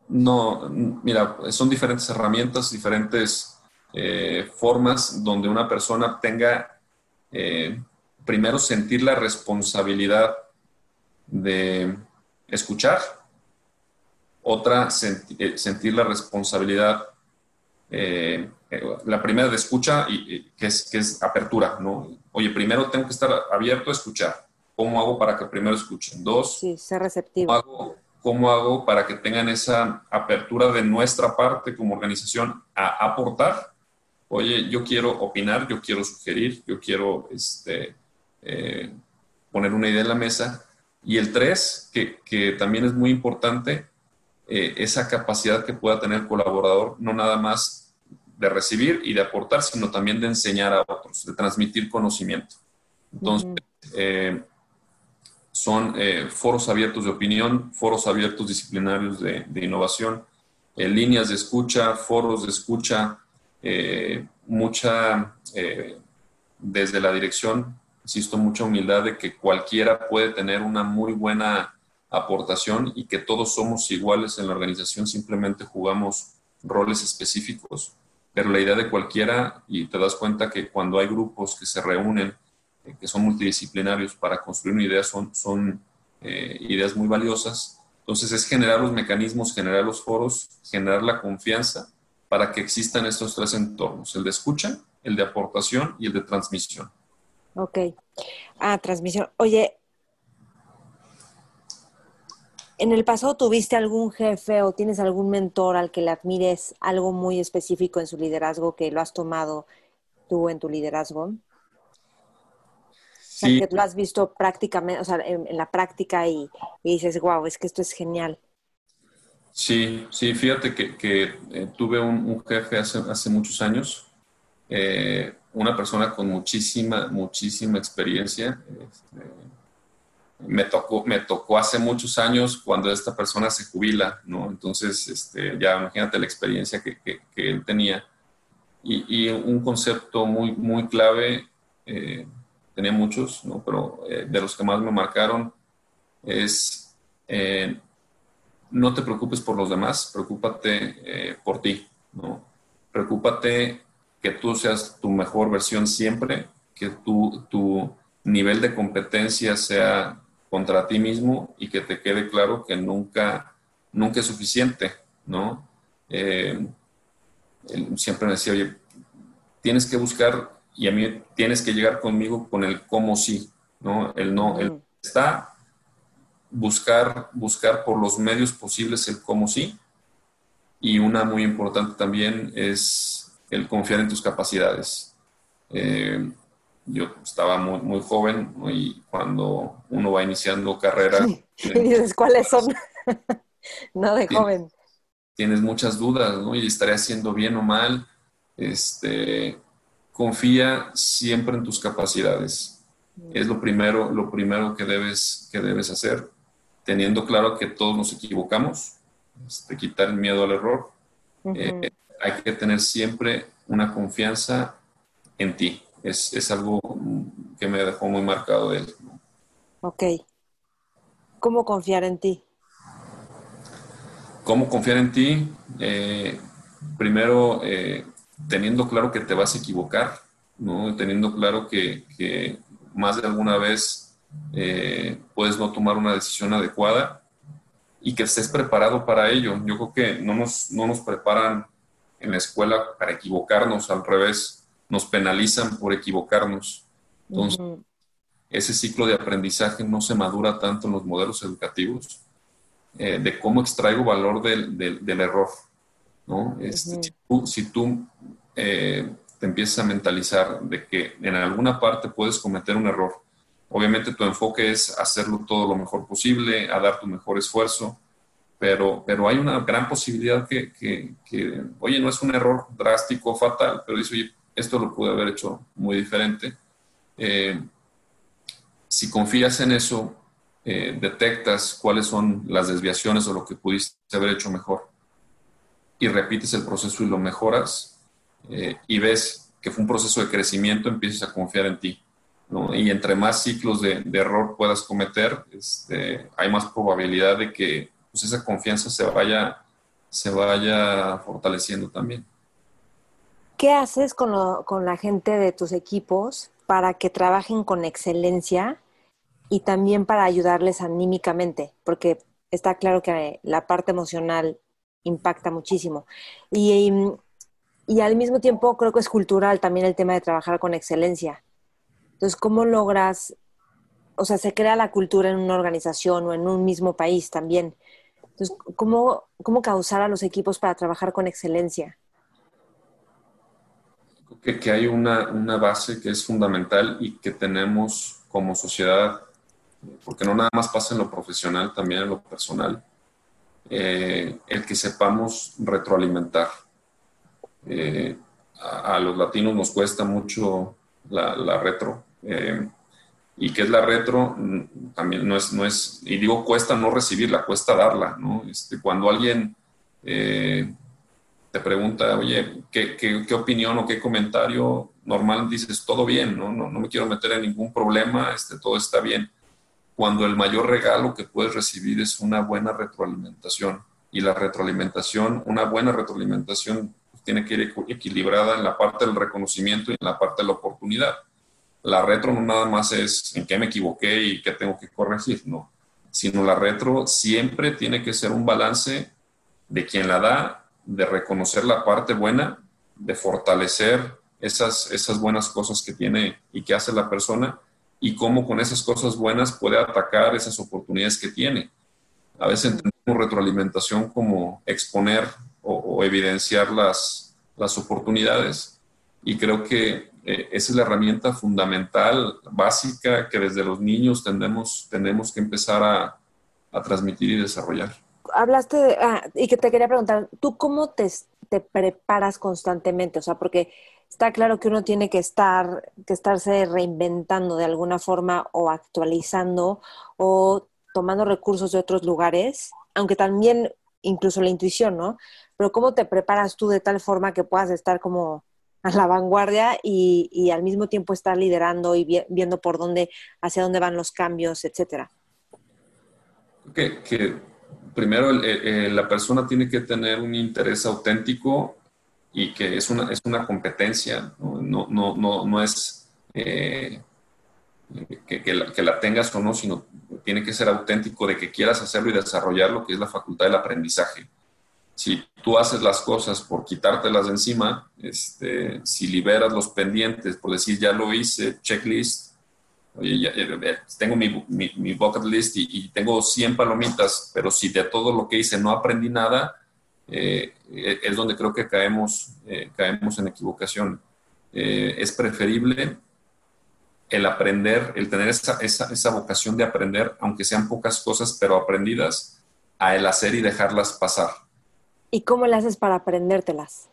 No, mira, son diferentes herramientas, diferentes eh, formas donde una persona tenga eh, primero sentir la responsabilidad de escuchar, otra eh, sentir la responsabilidad, la primera de escucha, y, que, es, que es apertura, ¿no? Oye, primero tengo que estar abierto a escuchar. ¿Cómo hago para que primero escuchen? Dos, sí, ser receptivo. ¿cómo hago para que tengan esa apertura de nuestra parte como organización a aportar oye, yo quiero opinar, yo quiero sugerir, yo quiero este, eh, poner una idea en la mesa. Y el tres, que, también es muy importante, eh, esa capacidad que pueda tener el colaborador, no nada más de recibir y de aportar, sino también de enseñar a otros, de transmitir conocimiento. Entonces, eh, son foros abiertos de opinión, foros abiertos disciplinarios de, de innovación, líneas de escucha, foros de escucha, eh, mucha, eh, desde la dirección, insisto, mucha humildad de que cualquiera puede tener una muy buena aportación y que todos somos iguales en la organización, simplemente jugamos roles específicos. Pero la idea de cualquiera, y te das cuenta que cuando hay grupos que se reúnen, eh, que son multidisciplinarios para construir una idea, son, son ideas muy valiosas. Entonces es generar los mecanismos, generar los foros, generar la confianza para que existan estos tres entornos, el de escucha, el de aportación y el de transmisión. Ok. Ah, transmisión. Oye, ¿en el pasado tuviste algún jefe o tienes algún mentor al que le admires algo muy específico en su liderazgo que lo has tomado tú en tu liderazgo? Sí. O sea, que lo has visto prácticamente, o sea, en, la práctica y, y dices, wow, es que esto es genial. Sí, sí, fíjate que, eh, tuve un, jefe hace, hace muchos años, eh, una persona con muchísima, muchísima experiencia. Este, me, tocó, me tocó hace muchos años cuando esta persona se jubila, ¿no? Entonces, este, ya imagínate la experiencia que, él tenía. Y, un concepto muy, muy clave, eh, tenía muchos, ¿no? Pero de los que más me marcaron es no te preocupes por los demás, preocúpate eh, por ti, ¿no? Preocúpate que tú seas tu mejor versión siempre, que tu, tu nivel de competencia sea contra ti mismo y que te quede claro que nunca, nunca es suficiente, ¿no? Eh, siempre me decía, oye, tienes que buscar y a mí tienes que llegar conmigo con el cómo sí, ¿no? El no, el está, buscar, buscar por los medios posibles el cómo sí. Y una muy importante también es el confiar en tus capacidades. Eh, yo estaba muy, muy joven y cuando uno va iniciando carrera... Y [LAUGHS] [LAUGHS] dices, ¿cuáles son? [LAUGHS] no de joven. Tienes muchas dudas, ¿no? Y estaré haciendo bien o mal. Este, confía siempre en tus capacidades. Mm. Es lo primero, lo primero que debes, que debes hacer teniendo claro que todos nos equivocamos, este, quitar el miedo al error. Hay que tener siempre una confianza en ti. Es, algo que me dejó muy marcado de él. Ok. ¿Cómo confiar en ti? ¿Cómo confiar en ti? Eh, primero, eh, teniendo claro que te vas a equivocar, ¿no? teniendo claro que, que más de alguna vez eh, puedes no tomar una decisión adecuada y que estés preparado para ello. Yo creo que no nos, no nos preparan en la escuela para equivocarnos, al revés, nos penalizan por equivocarnos. Entonces, ese ciclo de aprendizaje no se madura tanto en los modelos educativos eh, de cómo extraigo valor del, del, error. ¿no? Este, si tú, eh, te empiezas a mentalizar de que en alguna parte puedes cometer un error, Obviamente tu enfoque es hacerlo todo lo mejor posible, a dar tu mejor esfuerzo, pero, pero hay una gran posibilidad que, que, oye, no es un error drástico, fatal, pero dice, oye, esto lo pude haber hecho muy diferente. Eh, si confías en eso, eh, detectas cuáles son las desviaciones o lo que pudiste haber hecho mejor y repites el proceso y lo mejoras eh, y ves que fue un proceso de crecimiento, empiezas a confiar en ti. Y entre más ciclos de, error puedas cometer, este, hay más probabilidad de que pues, esa confianza se vaya, se vaya fortaleciendo también. ¿Qué haces con, con la gente de tus equipos para que trabajen con excelencia y también para ayudarles anímicamente? Porque está claro que la parte emocional impacta muchísimo. Y, y, al mismo tiempo creo que es cultural también el tema de trabajar con excelencia. Entonces, ¿cómo logras, o sea, se crea la cultura en una organización o en un mismo país también? Entonces, ¿cómo, cómo causar a los equipos para trabajar con excelencia? Que, que hay una, una base que es fundamental y que tenemos como sociedad, porque no nada más pasa en lo profesional, también en lo personal, eh, el que sepamos retroalimentar. Eh, a, los latinos nos cuesta mucho la retro, eh, y que es la retro, mm, también no es, no es, y digo cuesta no recibirla, cuesta darla. Este, cuando alguien eh, te pregunta, oye, ¿qué, ¿qué, opinión o qué comentario normal dices, todo bien, ¿no? No, no me quiero meter en ningún problema, este, todo está bien. Cuando el mayor regalo que puedes recibir es una buena retroalimentación. Y la retroalimentación, una buena retroalimentación, tiene que ir equilibrada en la parte del reconocimiento y en la parte de la oportunidad la retro no nada más es en qué me equivoqué y qué tengo que corregir, no, sino la retro siempre tiene que ser un balance de quien la da, de reconocer la parte buena, de fortalecer esas, esas buenas cosas que tiene y que hace la persona y cómo con esas cosas buenas puede atacar esas oportunidades que tiene. A veces entendemos retroalimentación como exponer o, evidenciar las, las oportunidades y creo que eh, esa es la herramienta fundamental, básica, que desde los niños tendemos, tenemos que empezar a, transmitir y desarrollar. Hablaste de, ah, y que te quería preguntar, ¿tú cómo te, te, preparas constantemente? O sea, porque está claro que uno tiene que estar, que estarse reinventando de alguna forma o actualizando o tomando recursos de otros lugares, aunque también incluso la intuición, ¿no? Pero ¿cómo te preparas tú de tal forma que puedas estar como a la vanguardia y, al mismo tiempo estar liderando y viendo por dónde, hacia dónde van los cambios, etcétera? Que, primero la persona tiene que tener un interés auténtico y que es una, es una competencia, no, no, no, no es eh, que, que, la, que, la, tengas o no, sino tiene que ser auténtico de que quieras hacerlo y desarrollarlo, que es la facultad del aprendizaje si tú haces las cosas por quitártelas de encima, este, si liberas los pendientes, por decir, ya lo hice, checklist, oye, tengo mi, mi, bucket list y, tengo 100 palomitas, pero si de todo lo que hice no aprendí nada, eh, es donde creo que caemos, eh, caemos en equivocación. Eh, es preferible el aprender, el tener esa, esa, esa vocación de aprender, aunque sean pocas cosas, pero aprendidas, a el hacer y dejarlas pasar. ¿Y cómo le haces para aprendértelas?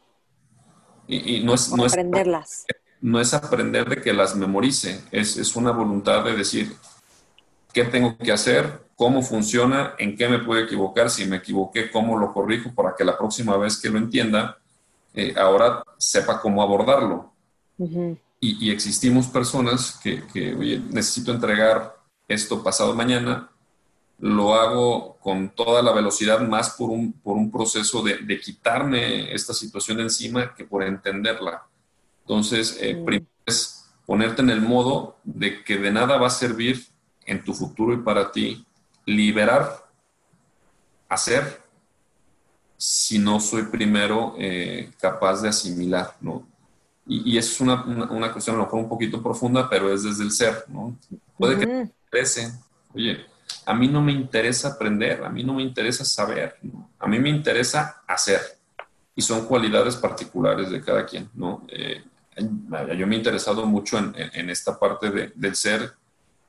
Y, no, es, no, aprenderlas. no es aprender de que las memorice, es, es una voluntad de decir qué tengo que hacer, cómo funciona, en qué me puedo equivocar, si me equivoqué, cómo lo corrijo para que la próxima vez que lo entienda, eh, ahora sepa cómo abordarlo. y, y, existimos personas que, que, oye, necesito entregar esto pasado mañana, lo hago con toda la velocidad, más por un, por un proceso de, quitarme esta situación de encima que por entenderla. Entonces, eh, mm. primero es ponerte en el modo de que de nada va a servir en tu futuro y para ti liberar, hacer, si no soy primero eh, capaz de asimilar, ¿no? Y, y es una, una, cuestión a lo mejor un poquito profunda, pero es desde el ser, ¿no? Puede que crece, oye, a mí no me interesa aprender, a mí no me interesa saber, a mí me interesa hacer. Y son cualidades particulares de cada quien, ¿no? Eh, yo me he interesado mucho en, esta parte del ser,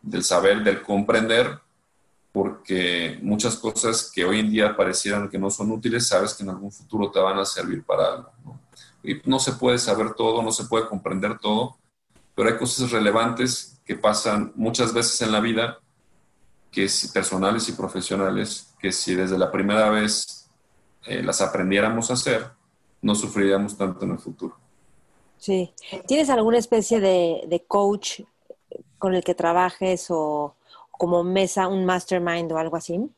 del saber, del comprender, porque muchas cosas que hoy en día parecieran que no son útiles, sabes que en algún futuro te van a servir para algo. Y no se puede saber todo, no se puede comprender todo, pero hay cosas relevantes que pasan muchas veces en la vida, que si personales y profesionales, que si desde la primera vez eh, las aprendiéramos a hacer, no sufriríamos tanto en el futuro. Sí. ¿Tienes alguna especie de, de coach con el que trabajes o como mesa, un mastermind o algo así?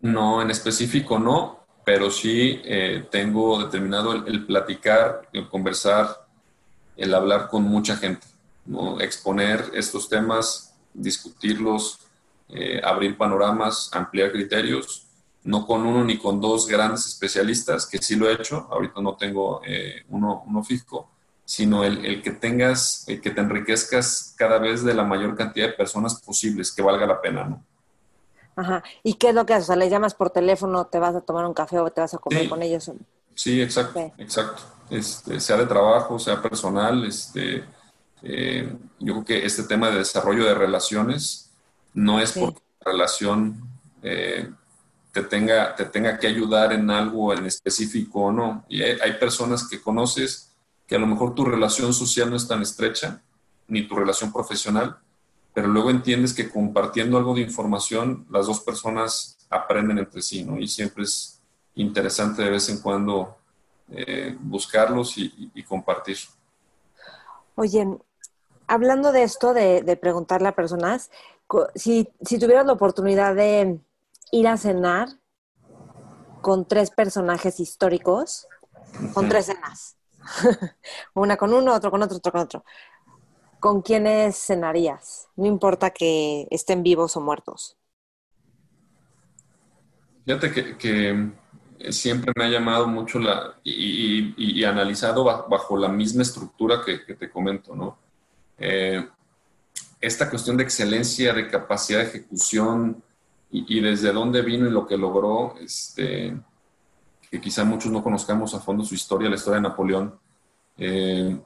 No, en específico no, pero sí eh, tengo determinado el, platicar, el conversar, el hablar con mucha gente, ¿no? exponer estos temas, discutirlos, eh, abrir panoramas, ampliar criterios, no con uno ni con dos grandes especialistas, que sí lo he hecho, ahorita no tengo eh, uno, uno fijo, sino el, que tengas, el que te enriquezcas cada vez de la mayor cantidad de personas posibles, que valga la pena, ¿no? Ajá. ¿Y qué es lo que haces? O sea, le llamas por teléfono, te vas a tomar un café o te vas a comer con ellos. Sí, exacto, exacto. Este, sea de trabajo, sea personal, este, eh, yo creo que este tema de desarrollo de relaciones no es porque la relación eh, te, tenga, te tenga que ayudar en algo en específico o no. Y hay personas que conoces que a lo mejor tu relación social no es tan estrecha, ni tu relación profesional, pero luego entiendes que compartiendo algo de información, las dos personas aprenden entre sí, ¿no? Y siempre es interesante de vez en cuando eh, buscarlos y, compartir. Oye, hablando de esto, de, preguntarle a personas, si, si tuvieras la oportunidad de ir a cenar con tres personajes históricos, con tres cenas, [LAUGHS] Una con uno, otro con otro, otro con otro. ¿Con quiénes cenarías? No importa que estén vivos o muertos. Fíjate que, siempre me ha llamado mucho la y, analizado bajo, la misma estructura que, te comento, ¿no? Eh, esta cuestión de excelencia, de capacidad de ejecución y, desde dónde vino y lo que logró, este, que quizá muchos no conozcamos a fondo su historia, la historia de Napoleón. Eh,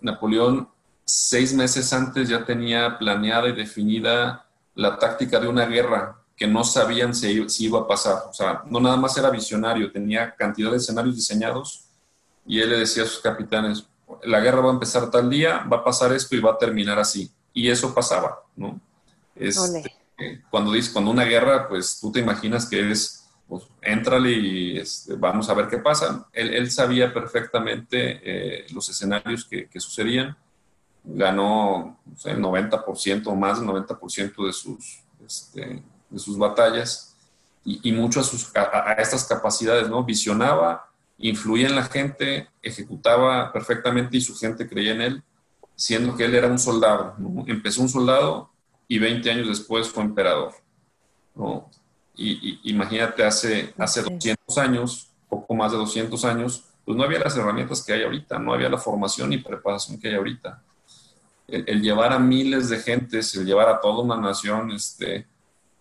Napoleón, seis meses antes ya tenía planeada y definida la táctica de una guerra que no sabían si, iba a pasar. O sea, no nada más era visionario, tenía cantidad de escenarios diseñados y él le decía a sus capitanes, la guerra va a empezar tal día, va a pasar esto y va a terminar así. Y eso pasaba, ¿no? Este, cuando dices, cuando una guerra, pues tú te imaginas que es pues éntrale y este, vamos a ver qué pasa. Él, sabía perfectamente eh, los escenarios que, sucedían. Ganó el 90% o más del 90% de sus, este, de sus batallas y, y mucho a, sus, a, estas capacidades, ¿no? Visionaba, influía en la gente, ejecutaba perfectamente y su gente creía en él, siendo que él era un soldado. Empezó un soldado y 20 años después fue emperador. ¿no? Y, imagínate, hace, hace 200 años, poco más de 200 años, pues no había las herramientas que hay ahorita, no había la formación y preparación que hay ahorita. El, llevar a miles de gentes, el llevar a toda una nación este,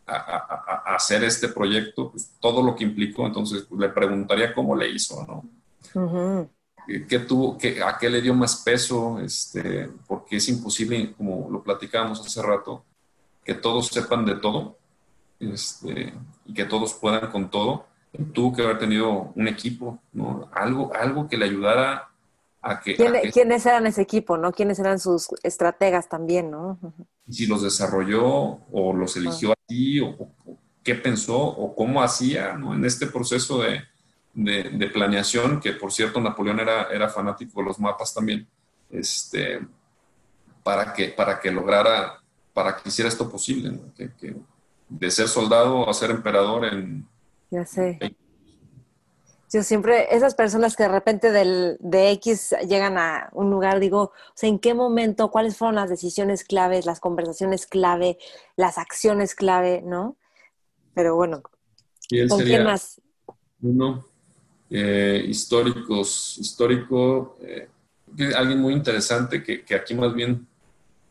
a, hacer este proyecto, pues todo lo que implicó, entonces pues, le preguntaría cómo le hizo, ¿no? ¿Qué tuvo, qué, ¿A qué le dio más peso? Este, porque es imposible, como lo platicábamos hace rato, que todos sepan de todo este, y que todos puedan con todo, tuvo que haber tenido un equipo, ¿no? Algo, algo que le ayudara a que, ¿Quiénes eran ese equipo, no? ¿Quiénes eran sus estrategas también, no? Si los desarrolló o los eligió así, o, qué pensó o cómo hacía, ¿no? En este proceso de, de, planeación, que por cierto Napoleón era, era fanático de los mapas también, este, para, que, para que lograra, para que hiciera esto posible, ¿no? que, que, de ser soldado a ser emperador en... Ya sé. Yo siempre, esas personas que de repente del, de X llegan a un lugar, digo, o sea, ¿en qué momento, cuáles fueron las decisiones claves, las conversaciones clave, las acciones clave, ¿no? Pero bueno, ¿con quién más? Uno, eh, históricos, histórico, eh, alguien muy interesante que, que, aquí más bien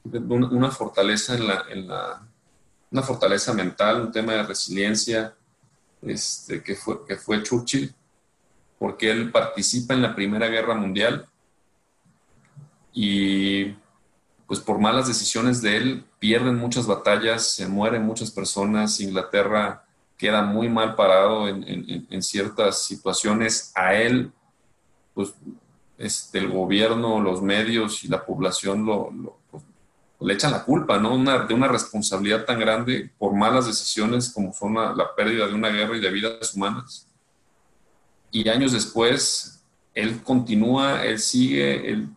una fortaleza en la, en la una fortaleza mental, un tema de resiliencia, este, que, fue, que fue Churchill, porque él participa en la Primera Guerra Mundial y pues por malas decisiones de él pierden muchas batallas, se mueren muchas personas, Inglaterra queda muy mal parado en, ciertas situaciones, a él pues este, el gobierno, los medios y la población lo, pues, le echan la culpa, ¿no? Una, de una responsabilidad tan grande por malas decisiones como son la, pérdida de una guerra y de vidas humanas. Y años después, él continúa, él sigue, él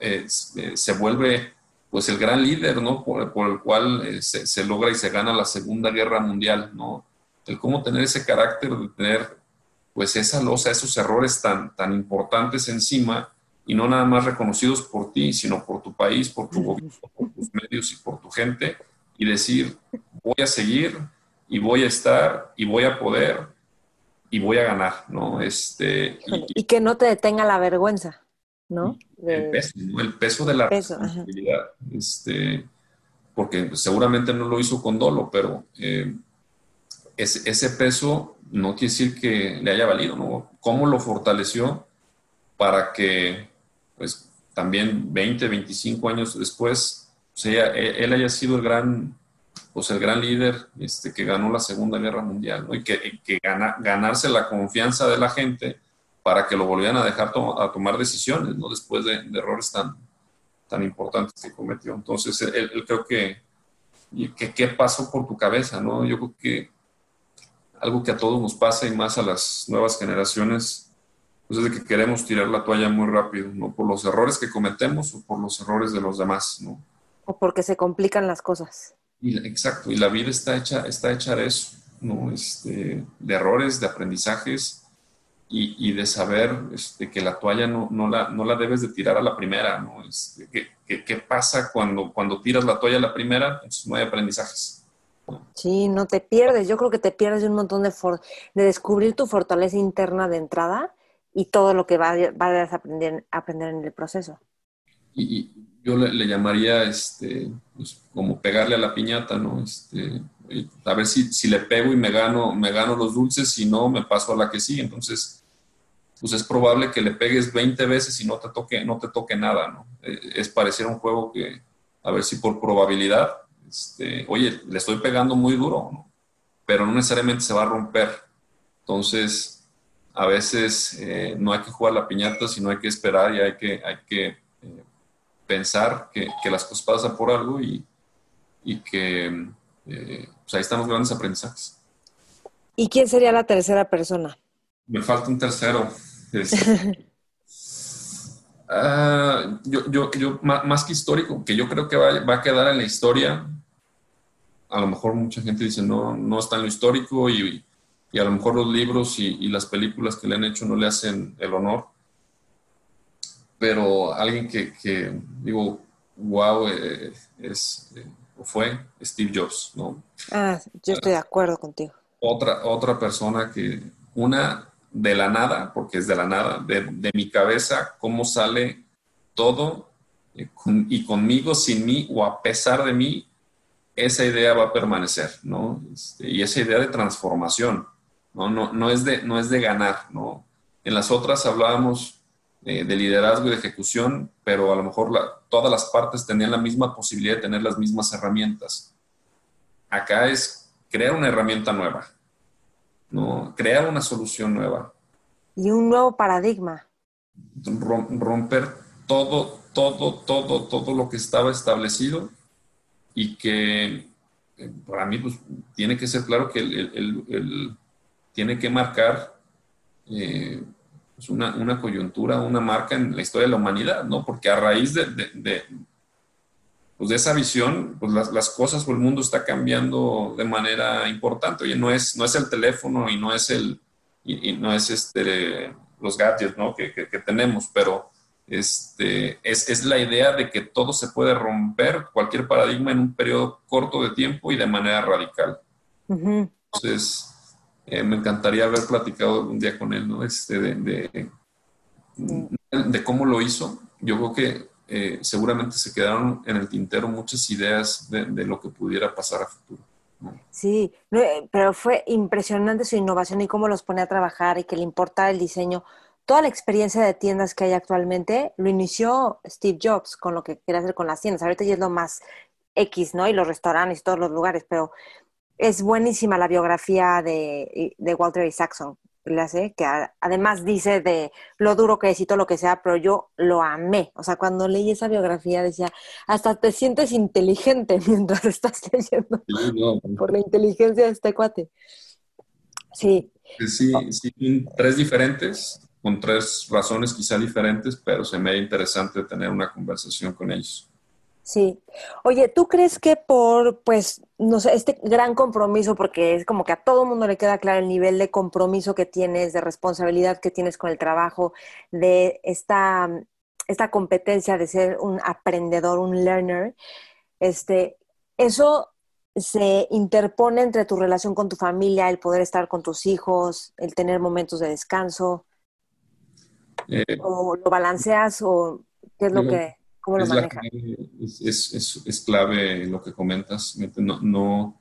eh, se vuelve pues el gran líder, ¿no? Por, el cual eh, se, se, logra y se gana la Segunda Guerra Mundial, ¿no? El cómo tener ese carácter de tener pues esa losa, esos errores tan, tan importantes encima y no nada más reconocidos por ti, sino por tu país, por tu gobierno, por tus medios y por tu gente, y decir, voy a seguir y voy a estar y voy a poder y voy a ganar, ¿no? Este, y, que no te detenga la vergüenza, ¿no? El peso, El peso de la responsabilidad, este, porque seguramente no lo hizo con dolo, pero eh, ese peso no quiere decir que le haya valido, ¿no? ¿Cómo lo fortaleció para que, pues, también 20, 25 años después, pues, e, él haya sido el gran, pues, el gran líder este, que ganó la Segunda Guerra Mundial, ¿no? Y que, que ganarse la confianza de la gente para que lo volvieran a dejar a tomar decisiones, ¿no? Después de, errores tan, tan importantes que cometió. Entonces, él, creo que, que, ¿qué pasó por tu cabeza, no? Yo creo que algo que a todos nos pasa y más a las nuevas generaciones, pues es de que queremos tirar la toalla muy rápido, ¿no? Por los errores que cometemos o por los errores de los demás, ¿no? O porque se complican las cosas. Y, exacto, y la vida está hecha, está hecha de eso, ¿no? Este, de errores, de aprendizajes y, y de saber este, que la toalla no, no, la, no la debes de tirar a la primera, ¿no? Este, ¿qué, qué, pasa cuando, cuando tiras la toalla a la primera? Pues no hay aprendizajes. Sí, no te pierdes. Yo creo que te pierdes un montón de, de descubrir tu fortaleza interna de entrada y todo lo que vas, a aprender, aprender en el proceso. Y, yo le, llamaría este, pues, como pegarle a la piñata, ¿no? Este, a ver si, si, le pego y me gano, me gano los dulces, si no, me paso a la que sigue. Entonces, pues es probable que le pegues 20 veces y no te toque, no te toque nada. Eh, es parecer un juego que, a ver si por probabilidad este, oye, le estoy pegando muy duro, pero no necesariamente se va a romper. Entonces, a veces eh, no hay que jugar la piñata, sino hay que esperar y hay que, hay que eh, pensar que, las cosas pasan por algo y, que eh, pues ahí están los grandes aprendizajes. ¿Y quién sería la tercera persona? Me falta un tercero. [LAUGHS] Ah, yo, yo, yo, más que histórico, que yo creo que va, va, a quedar en la historia, a lo mejor mucha gente dice no, no está en lo histórico y, y a lo mejor los libros y, las películas que le han hecho no le hacen el honor. Pero alguien que, que digo, wow, eh, es, eh, fue Steve Jobs, ¿no? Ah, yo estoy de acuerdo contigo. Otra, otra persona que, una de la nada, porque es de la nada, de, de mi cabeza, cómo sale todo eh, y conmigo, sin mí o a pesar de mí, esa idea va a permanecer, ¿no? Este, y esa idea de transformación, ¿no? No, no, es, de, no es de ganar, ¿no? En las otras hablábamos eh, de liderazgo y de ejecución, pero a lo mejor todas las partes tenían la misma posibilidad de tener las mismas herramientas. Acá es crear una herramienta nueva, ¿no? Crear una solución nueva. Y un nuevo paradigma. Romper todo, todo, todo, todo lo que estaba establecido y que eh, para mí pues, tiene que ser claro que el, tiene que marcar eh, pues, una, una, coyuntura, una marca en la historia de la humanidad, ¿no? Porque a raíz de, de, pues, de esa visión, pues las, las, cosas o el mundo está cambiando de manera importante. Oye, no es, no es el teléfono y no es el y, no es este los gadgets ¿no? que, que, que tenemos, pero este, es, la idea de que todo se puede romper, cualquier paradigma en un periodo corto de tiempo y de manera radical. Entonces, eh, me encantaría haber platicado un día con él, ¿no? Este, de, de, cómo lo hizo. Yo creo que eh, seguramente se quedaron en el tintero muchas ideas de, lo que pudiera pasar a futuro. Sí, eh, pero fue impresionante su innovación y cómo los pone a trabajar y que le importa el diseño toda la experiencia de tiendas que hay actualmente lo inició Steve Jobs con lo que quiere hacer con las tiendas. Ahorita ya es lo más X, ¿no? Y los restaurantes y todos los lugares, pero es buenísima la biografía de, de Walter Isaacson. le hace, que además dice de lo duro que es y todo lo que sea, pero yo lo amé. O sea, cuando leí esa biografía decía, hasta te sientes inteligente [LAUGHS] mientras estás leyendo por la inteligencia de este cuate. Sí. Sí, sí, tres diferentes, con tres razones quizá diferentes, pero se me da interesante tener una conversación con ellos. Sí. Oye, ¿tú crees que por, pues, no sé, este gran compromiso, porque es como que a todo mundo le queda claro el nivel de compromiso que tienes, de responsabilidad que tienes con el trabajo, de esta, esta competencia de ser un aprendedor, un learner, este, eso se interpone entre tu relación con tu familia, el poder estar con tus hijos, el tener momentos de descanso? Eh, ¿O lo balanceas o qué es lo que ¿Cómo lo es, es, clave lo que comentas. No, no,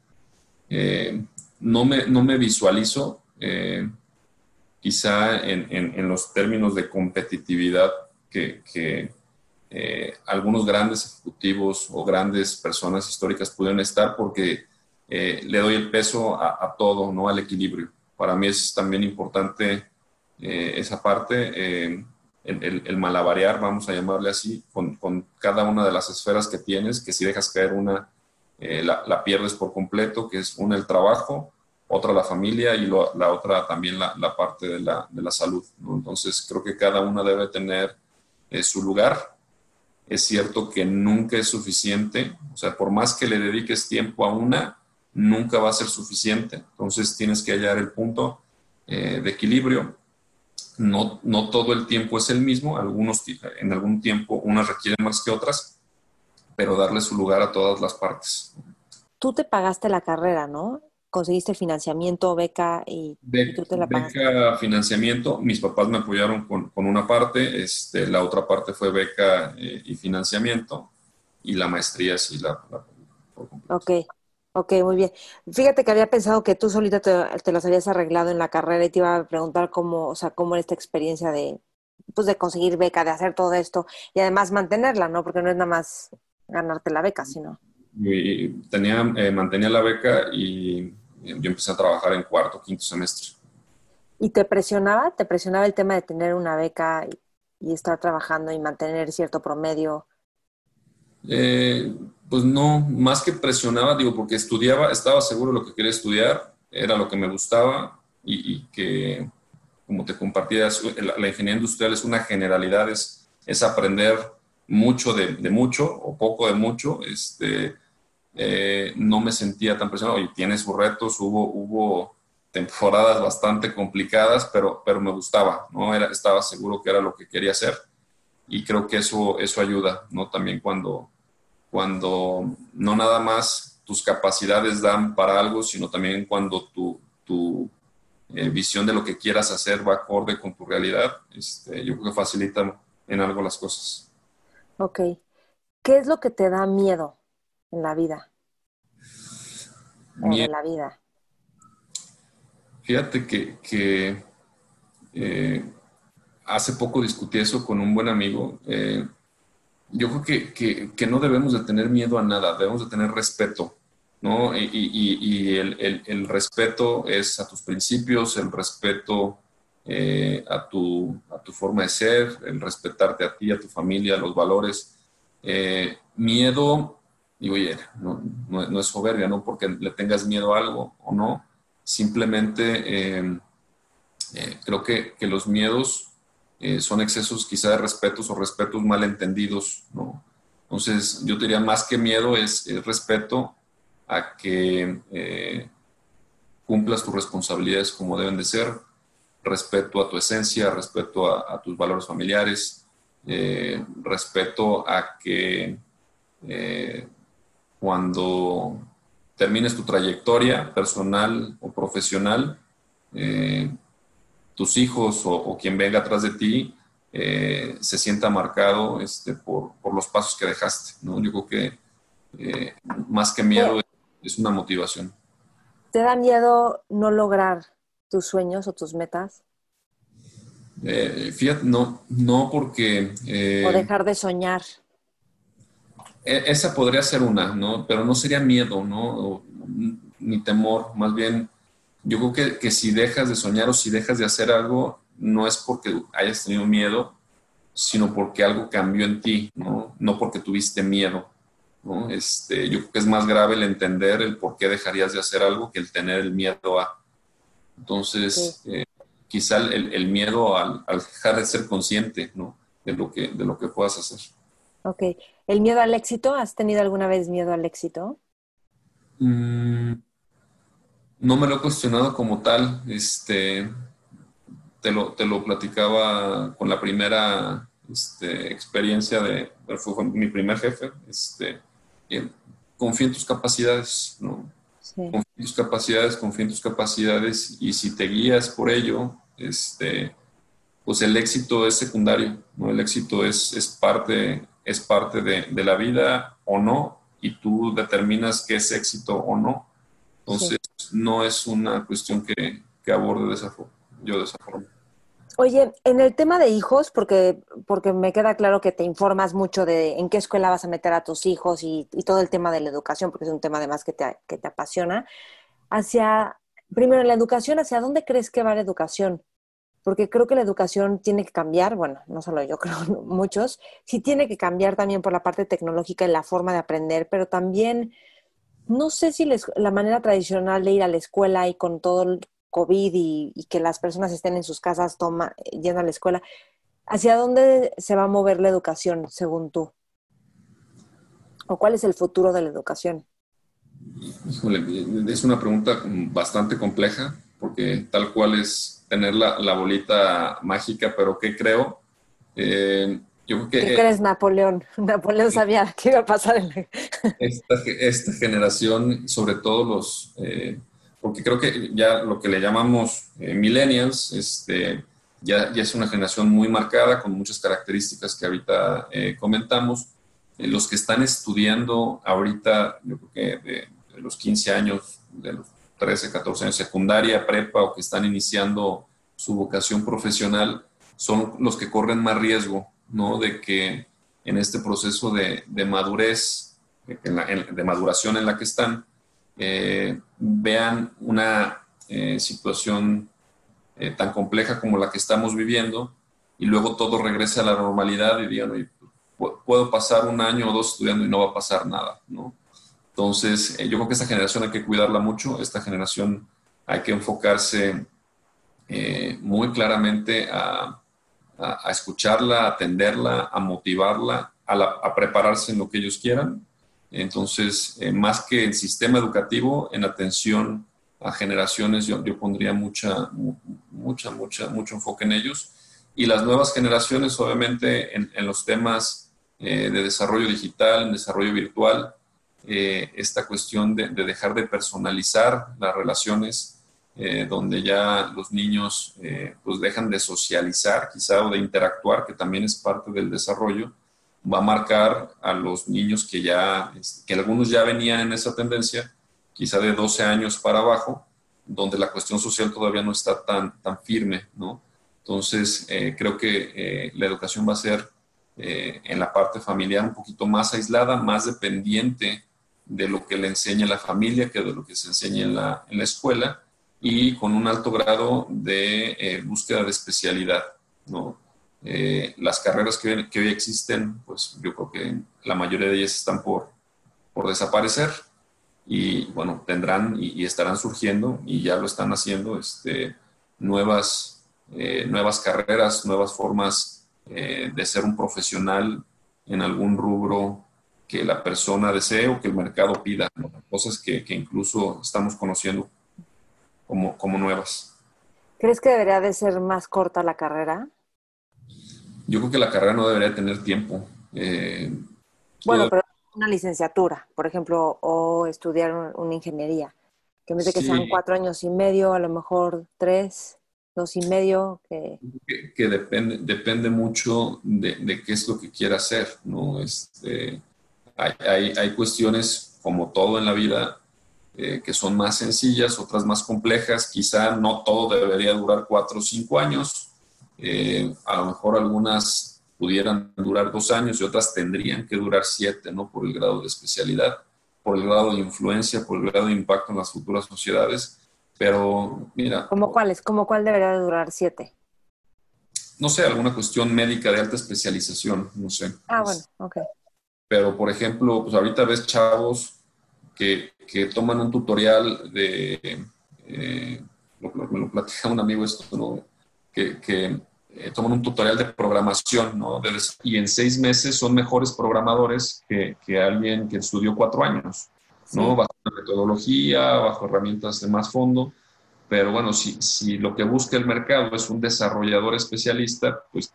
eh, no, me, no me, visualizo eh, quizá en, en, los términos de competitividad que, que eh, algunos grandes ejecutivos o grandes personas históricas pudieron estar porque le doy el peso a, todo, no al equilibrio. Para mí es también importante esa parte el, el, malabarear, vamos a llamarle así, con, con, cada una de las esferas que tienes, que si dejas caer una, eh, la, la, pierdes por completo, que es una el trabajo, otra la familia y la otra también la, la parte de la, de la salud. Entonces creo que cada una debe tener eh, su lugar. Es cierto que nunca es suficiente, o sea, por más que le dediques tiempo a una, nunca va a ser suficiente. Entonces tienes que hallar el punto eh, de equilibrio no, no todo el tiempo es el mismo, algunos, en algún tiempo unas requieren más que otras, pero darle su lugar a todas las partes. Tú te pagaste la carrera, ¿no? Conseguiste financiamiento, beca y, tú te la pagaste. Beca, financiamiento, mis papás me apoyaron con, una parte, este, la otra parte fue beca eh, y financiamiento y la maestría sí la, la por Ok. Ok, muy bien. Fíjate que había pensado que tú solita te, te, las habías arreglado en la carrera y te iba a preguntar cómo, o sea, cómo era esta experiencia de, pues, de conseguir beca, de hacer todo esto y además mantenerla, ¿no? Porque no es nada más ganarte la beca, sino. Y tenía, eh, mantenía la beca y yo empecé a trabajar en cuarto, quinto semestre. ¿Y te presionaba? ¿Te presionaba el tema de tener una beca y, y estar trabajando y mantener cierto promedio? Eh, pues no, más que presionaba, digo, porque estudiaba, estaba seguro de lo que quería estudiar, era lo que me gustaba y, que, como te compartía, la, ingeniería industrial es una generalidad, es, aprender mucho de, mucho o poco de mucho. Este, eh, no me sentía tan presionado y tiene sus retos, hubo, hubo temporadas bastante complicadas, pero, pero me gustaba, ¿no? Era, estaba seguro que era lo que quería hacer y creo que eso, eso ayuda, ¿no? También cuando cuando no nada más tus capacidades dan para algo, sino también cuando tu, tu eh, visión de lo que quieras hacer va acorde con tu realidad, este, yo creo que facilita en algo las cosas. Ok. ¿Qué es lo que te da miedo en la vida? en la vida. Fíjate que, eh, hace poco discutí eso con un buen amigo. Eh, yo creo que, que, no debemos de tener miedo a nada, debemos de tener respeto, ¿no? Y, y, el, el, respeto es a tus principios, el respeto eh, a, tu, a tu forma de ser, el respetarte a ti, a tu familia, los valores. Eh, miedo, digo, oye, no, no, es soberbia, ¿no? Porque le tengas miedo a algo o no, simplemente eh, creo que, que los miedos eh, son excesos quizá de respetos o respetos mal entendidos, ¿no? Entonces, yo diría más que miedo es, respeto a que eh, cumplas tus responsabilidades como deben de ser, respeto a tu esencia, respeto a, tus valores familiares, eh, respeto a que cuando termines tu trayectoria personal o profesional, tus hijos o, quien venga atrás de ti eh, se sienta marcado este, por, los pasos que dejaste. ¿no? Yo creo que eh, más que miedo es una motivación. ¿Te da miedo no lograr tus sueños o tus metas? Eh, fíjate, no, no porque... o dejar de soñar. E, esa podría ser una, ¿no? Pero no sería miedo, ¿no? ni temor, más bien yo creo que, que si dejas de soñar o si dejas de hacer algo, no es porque hayas tenido miedo, sino porque algo cambió en ti, ¿no? No porque tuviste miedo, ¿no? Este, yo creo que es más grave el entender el por qué dejarías de hacer algo que el tener el miedo a. Entonces, eh, quizá el, miedo al, dejar de ser consciente, ¿no? De lo que, de lo que puedas hacer. Ok. ¿El miedo al éxito? ¿Has tenido alguna vez miedo al éxito? Mm, no me lo he cuestionado como tal. Este, te lo, te lo platicaba con la primera este, experiencia de, fue mi primer jefe, este, confía en tus capacidades, ¿no? Confía en tus capacidades, confía en tus capacidades y si te guías por ello, este, pues el éxito es secundario, ¿no? El éxito es, es parte, es parte de, de la vida o no y tú determinas qué es éxito o no. Entonces, no es una cuestión que, que aborde de esa forma yo de esa forma. Oye, en el tema de hijos, porque, porque me queda claro que te informas mucho de en qué escuela vas a meter a tus hijos y, todo el tema de la educación, porque es un tema además que te, que te apasiona, hacia, primero, la educación, ¿hacia dónde crees que va la educación? Porque creo que la educación tiene que cambiar, bueno, no solo yo, [LAUGHS] creo muchos, sí tiene que cambiar también por la parte tecnológica y la forma de aprender, pero también no sé si la manera tradicional de ir a la escuela y con todo COVID y, que las personas estén en sus casas toma, yendo a la escuela, ¿hacia dónde se va a mover la educación, según tú? ¿O cuál es el futuro de la educación? es una pregunta bastante compleja, porque tal cual es tener la, bolita mágica, pero ¿qué creo? Eh, yo creo que... ¿Qué crees, Napoleón? [LAUGHS] Napoleón sabía qué iba a pasar. En [LAUGHS] esta, esta generación, sobre todo los... Eh, porque creo que ya lo que le llamamos eh, millennials, este, ya, ya, es una generación muy marcada, con muchas características que ahorita eh, comentamos. Eh, los que están estudiando ahorita, yo creo que de, los 15 años, de los 13, 14 años, secundaria, prepa, o que están iniciando su vocación profesional, son los que corren más riesgo, ¿no? De que en este proceso de, de madurez, de maduración en la que están, eh, vean una eh, situación eh, tan compleja como la que estamos viviendo y luego todo regrese a la normalidad y digan, puedo pasar un año o dos estudiando y no va a pasar nada, ¿no? Entonces, yo creo que esta generación hay que cuidarla mucho, esta generación hay que enfocarse muy claramente a, escucharla, a atenderla, a motivarla, a, a prepararse en lo que ellos quieran entonces, eh, más que el sistema educativo, en atención a generaciones, yo, pondría mucha, mucha, mucha, mucho enfoque en ellos. Y las nuevas generaciones, obviamente, en, los temas eh, de desarrollo digital, en desarrollo virtual, eh, esta cuestión de, dejar de personalizar las relaciones, donde ya los niños pues dejan de socializar quizá o de interactuar, que también es parte del desarrollo, va a marcar a los niños que ya, que algunos ya venían en esa tendencia, quizá de 12 años para abajo, donde la cuestión social todavía no está tan, tan firme, ¿no? Entonces, eh, creo que eh, la educación va a ser eh, en la parte familiar un poquito más aislada, más dependiente de lo que le enseña la familia que de lo que se enseña en la, en la escuela y con un alto grado de búsqueda de especialidad, ¿no? Eh, las carreras que hoy, existen, pues yo creo que la mayoría de ellas están por, por desaparecer y bueno, tendrán y, estarán surgiendo y ya lo están haciendo este, nuevas, eh, nuevas carreras, nuevas formas eh, de ser un profesional en algún rubro que la persona desee o que el mercado pida, cosas que, que, incluso estamos conociendo como, como nuevas. ¿Crees que debería de ser más corta la carrera? yo creo que la carrera no debería tener tiempo. Eh, bueno, pero una licenciatura, por ejemplo, o estudiar una ingeniería, que en vez de que sean cuatro años y medio, a lo mejor tres, dos y medio. Que, que, depende, depende mucho de, qué es lo que quiera hacer, ¿no? Este, hay, hay, cuestiones, como todo en la vida, eh, que son más sencillas, otras más complejas. Quizá no todo debería durar cuatro o cinco años, eh, a lo mejor algunas pudieran durar dos años y otras tendrían que durar siete, ¿no? Por el grado de especialidad, por el grado de influencia, por el grado de impacto en las futuras sociedades. Pero mira. ¿Cómo cuáles? ¿Cómo cuál debería durar siete? No sé, alguna cuestión médica de alta especialización, no sé. Ah, bueno, ok. Pero, por ejemplo, pues ahorita ves chavos que, que toman un tutorial de, eh, me lo platica un amigo esto, ¿no? que, que eh, toman un tutorial de programación, ¿no? y en seis meses son mejores programadores que, que alguien que estudió cuatro años, ¿no? Bajo una metodología, bajo herramientas de más fondo. Pero bueno, si, si lo que busca el mercado es un desarrollador especialista, pues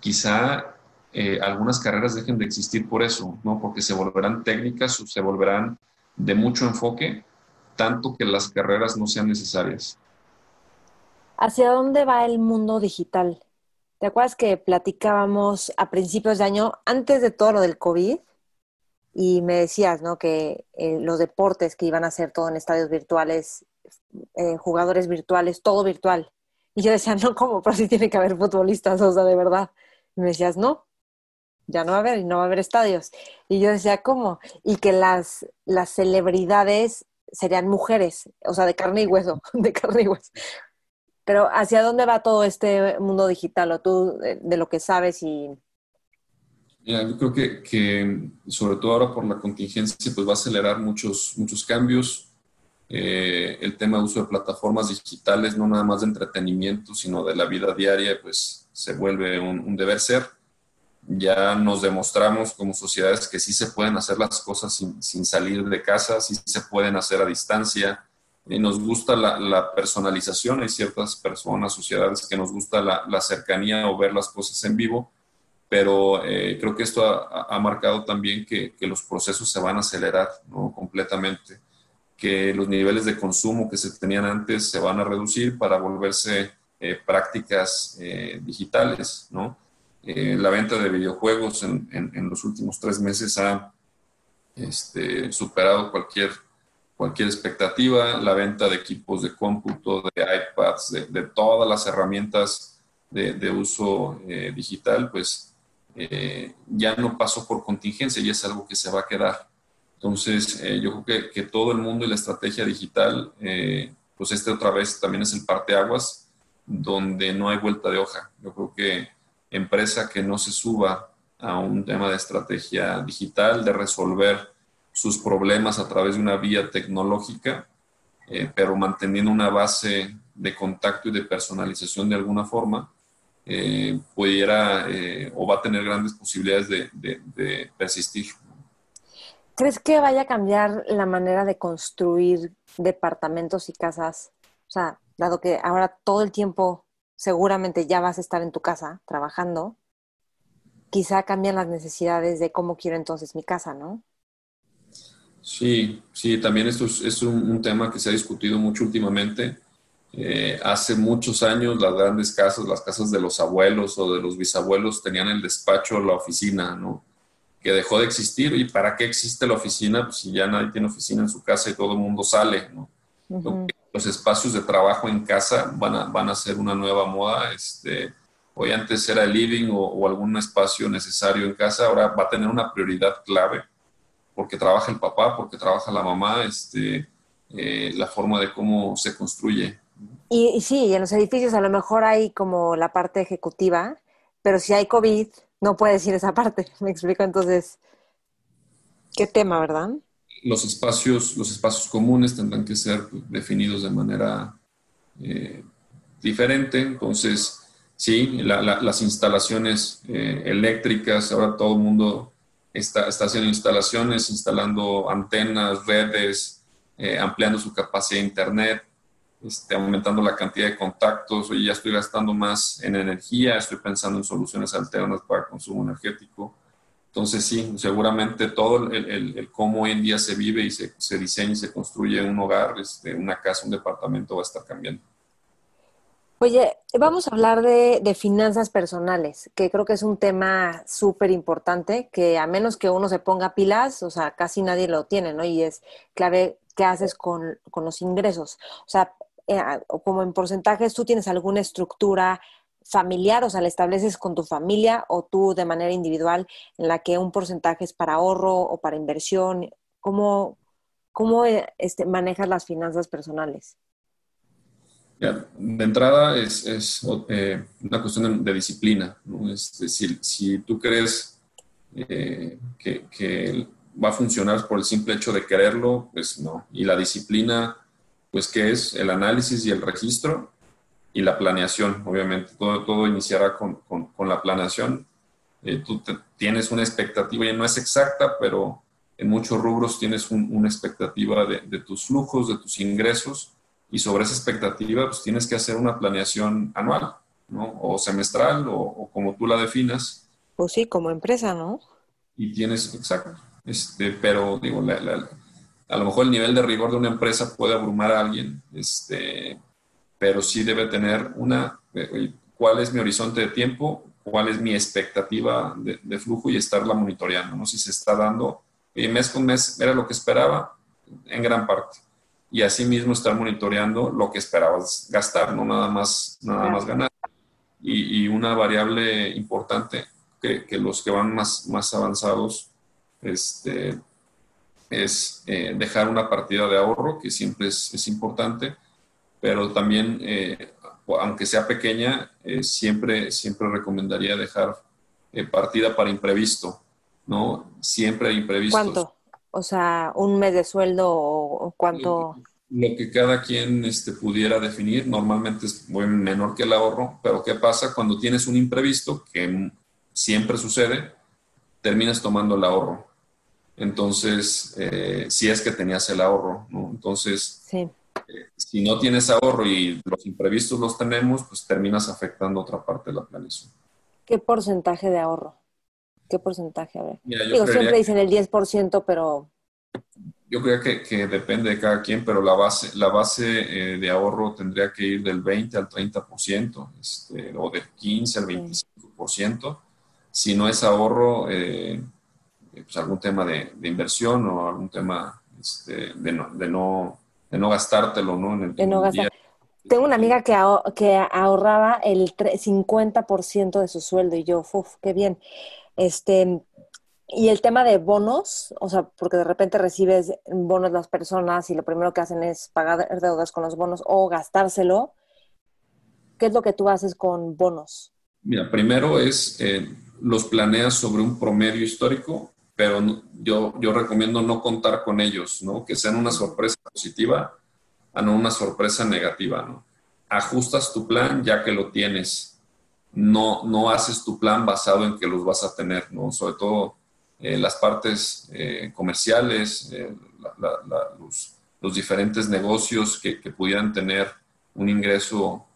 quizá eh, algunas carreras dejen de existir por eso, ¿no? Porque se volverán técnicas o se volverán de mucho enfoque, tanto que las carreras no sean necesarias. ¿Hacia dónde va el mundo digital? ¿Te acuerdas que platicábamos a principios de año, antes de todo lo del COVID? Y me decías, ¿no? Que eh, los deportes que iban a hacer todo en estadios virtuales, eh, jugadores virtuales, todo virtual. Y yo decía, [LAUGHS] no, ¿cómo? Pero sí tiene que haber futbolistas, o sea, de verdad. Y me decías, no, ya no va a haber, no va a haber estadios. Y yo decía, ¿cómo? Y que las, las celebridades serían mujeres, o sea, de carne y hueso, [LAUGHS] de carne y hueso. Pero ¿hacia dónde va todo este mundo digital o tú de, lo que sabes y... yo creo que, que, sobre todo ahora por la contingencia, pues va a acelerar muchos, muchos cambios. Eh, el tema de uso de plataformas digitales, no nada más de entretenimiento, sino de la vida diaria, pues se vuelve un deber ser. Ya nos demostramos como sociedades que sí se pueden hacer las cosas sin, salir de casa, sí se pueden hacer a distancia, y nos gusta la, personalización. Hay ciertas personas, sociedades que nos gusta la, cercanía o ver las cosas en vivo, pero eh, creo que esto ha, marcado también que, los procesos se van a acelerar ¿no? completamente, que los niveles de consumo que se tenían antes se van a reducir para volverse eh, prácticas eh, digitales. ¿no? La venta de videojuegos en, en, los últimos tres meses ha este, superado cualquier cualquier expectativa, la venta de equipos de cómputo, de iPads, de, todas las herramientas de, uso eh, digital, pues eh, ya no pasó por contingencia y es algo que se va a quedar. Entonces, eh, yo creo que, que, todo el mundo y la estrategia digital, pues este otra vez también es el parteaguas, donde no hay vuelta de hoja. Yo creo que empresa que no se suba a un tema de estrategia digital, de resolver sus problemas a través de una vía tecnológica, eh, pero manteniendo una base de contacto y de personalización de alguna forma, eh, pudiera eh, o va a tener grandes posibilidades de, persistir. ¿Crees que vaya a cambiar la manera de construir departamentos y casas? O sea, dado que ahora todo el tiempo seguramente ya vas a estar en tu casa trabajando, quizá cambian las necesidades de cómo quiero entonces mi casa, ¿no? Sí, sí, también esto es, un, tema que se ha discutido mucho últimamente. Eh, hace muchos años las grandes casas, las casas de los abuelos o de los bisabuelos tenían el despacho, la oficina, ¿no? Que dejó de existir. ¿Y para qué existe la oficina? Pues si ya nadie tiene oficina en su casa y todo el mundo sale, ¿no? Los espacios de trabajo en casa van a, van a ser una nueva moda. Este, hoy antes era el living o, algún espacio necesario en casa, ahora va a tener una prioridad clave porque trabaja el papá, porque trabaja la mamá, este, eh, la forma de cómo se construye. Y, sí, en los edificios a lo mejor hay como la parte ejecutiva, pero si hay COVID, no puedes ir esa parte. [LAUGHS] Me explico entonces, qué tema, ¿verdad? Los espacios, los espacios comunes tendrán que ser definidos de manera eh, diferente. Entonces, sí, las instalaciones eh, eléctricas, ahora todo el mundo está, haciendo instalaciones, instalando antenas, redes, eh, ampliando su capacidad de Internet, este, aumentando la cantidad de contactos. Oye, ya estoy gastando más en energía, estoy pensando en soluciones alternas para consumo energético. Entonces, sí, seguramente todo el, cómo hoy en día se vive y se, se diseña y se construye un hogar, este, una casa, un departamento va a estar cambiando. Oye, vamos a hablar de, finanzas personales, que creo que es un tema súper importante, que a menos que uno se ponga pilas, o sea, casi nadie lo tiene, ¿no? Y es clave qué haces con, los ingresos. O sea, eh, como en porcentajes, ¿tú tienes alguna estructura familiar? O sea, ¿la estableces con tu familia o tú de manera individual en la que un porcentaje es para ahorro o para inversión? ¿Cómo, cómo eh, este, manejas las finanzas personales? de entrada es, eh, una cuestión de, disciplina. Es decir, si tú crees eh, que, va a funcionar por el simple hecho de quererlo, pues no. Y la disciplina, pues que es el análisis y el registro y la planeación, obviamente. Todo, todo iniciará con, la planeación. Eh, tú tienes una expectativa, y no es exacta, pero en muchos rubros tienes una expectativa de, de tus flujos, de tus ingresos y sobre esa expectativa pues tienes que hacer una planeación anual, ¿no? O semestral o, como tú la definas. Pues sí, como empresa, ¿no? Y tienes, exacto, este, pero digo, a lo mejor el nivel de rigor de una empresa puede abrumar a alguien, este, pero sí debe tener una, eh, cuál es mi horizonte de tiempo, cuál es mi expectativa de, flujo y estarla monitoreando, ¿no? Si se está dando, y mes con mes era lo que esperaba en gran parte y asimismo estar monitoreando lo que esperabas gastar, no nada más, nada más ganar. Y, una variable importante que, que, los que van más, más avanzados este, es eh, dejar una partida de ahorro, que siempre es, es importante, pero también, eh, aunque sea pequeña, eh, siempre, siempre recomendaría dejar partida para imprevisto, ¿no? Siempre hay imprevistos. ¿Cuánto? O sea, un mes de sueldo o cuánto. Lo que cada quien este, pudiera definir, normalmente es muy menor que el ahorro, pero ¿qué pasa cuando tienes un imprevisto, que siempre sucede, terminas tomando el ahorro? Entonces, eh, si es que tenías el ahorro, ¿no? Entonces, eh, si no tienes ahorro y los imprevistos los tenemos, pues terminas afectando otra parte de la planeación. ¿Qué porcentaje de ahorro? ¿Qué porcentaje? A ver. Digo, siempre dicen el 10%, pero... Yo creo que, que, depende de cada quien, pero la base, la base eh, de ahorro tendría que ir del 20 al 30%, este, o del 15 al 25%. Si no es ahorro, eh, pues algún tema de, de, inversión o algún tema este, de, no, de, no, de no gastártelo, ¿no? En el, de no gastar. Tengo una amiga que, que ahorraba el 50% de su sueldo y yo, uff, qué bien. Este, y el tema de bonos, o sea, porque de repente recibes bonos las personas y lo primero que hacen es pagar deudas con los bonos o gastárselo. ¿Qué es lo que tú haces con bonos? Mira, primero es, eh, los planeas sobre un promedio histórico, pero yo, yo recomiendo no contar con ellos, ¿no? Que sean una sorpresa positiva a no una sorpresa negativa, ¿no? Ajustas tu plan ya que lo tienes no, no haces tu plan basado en que los vas a tener, ¿no? Sobre todo eh, las partes eh, comerciales, eh, los, diferentes negocios que, pudieran tener un ingreso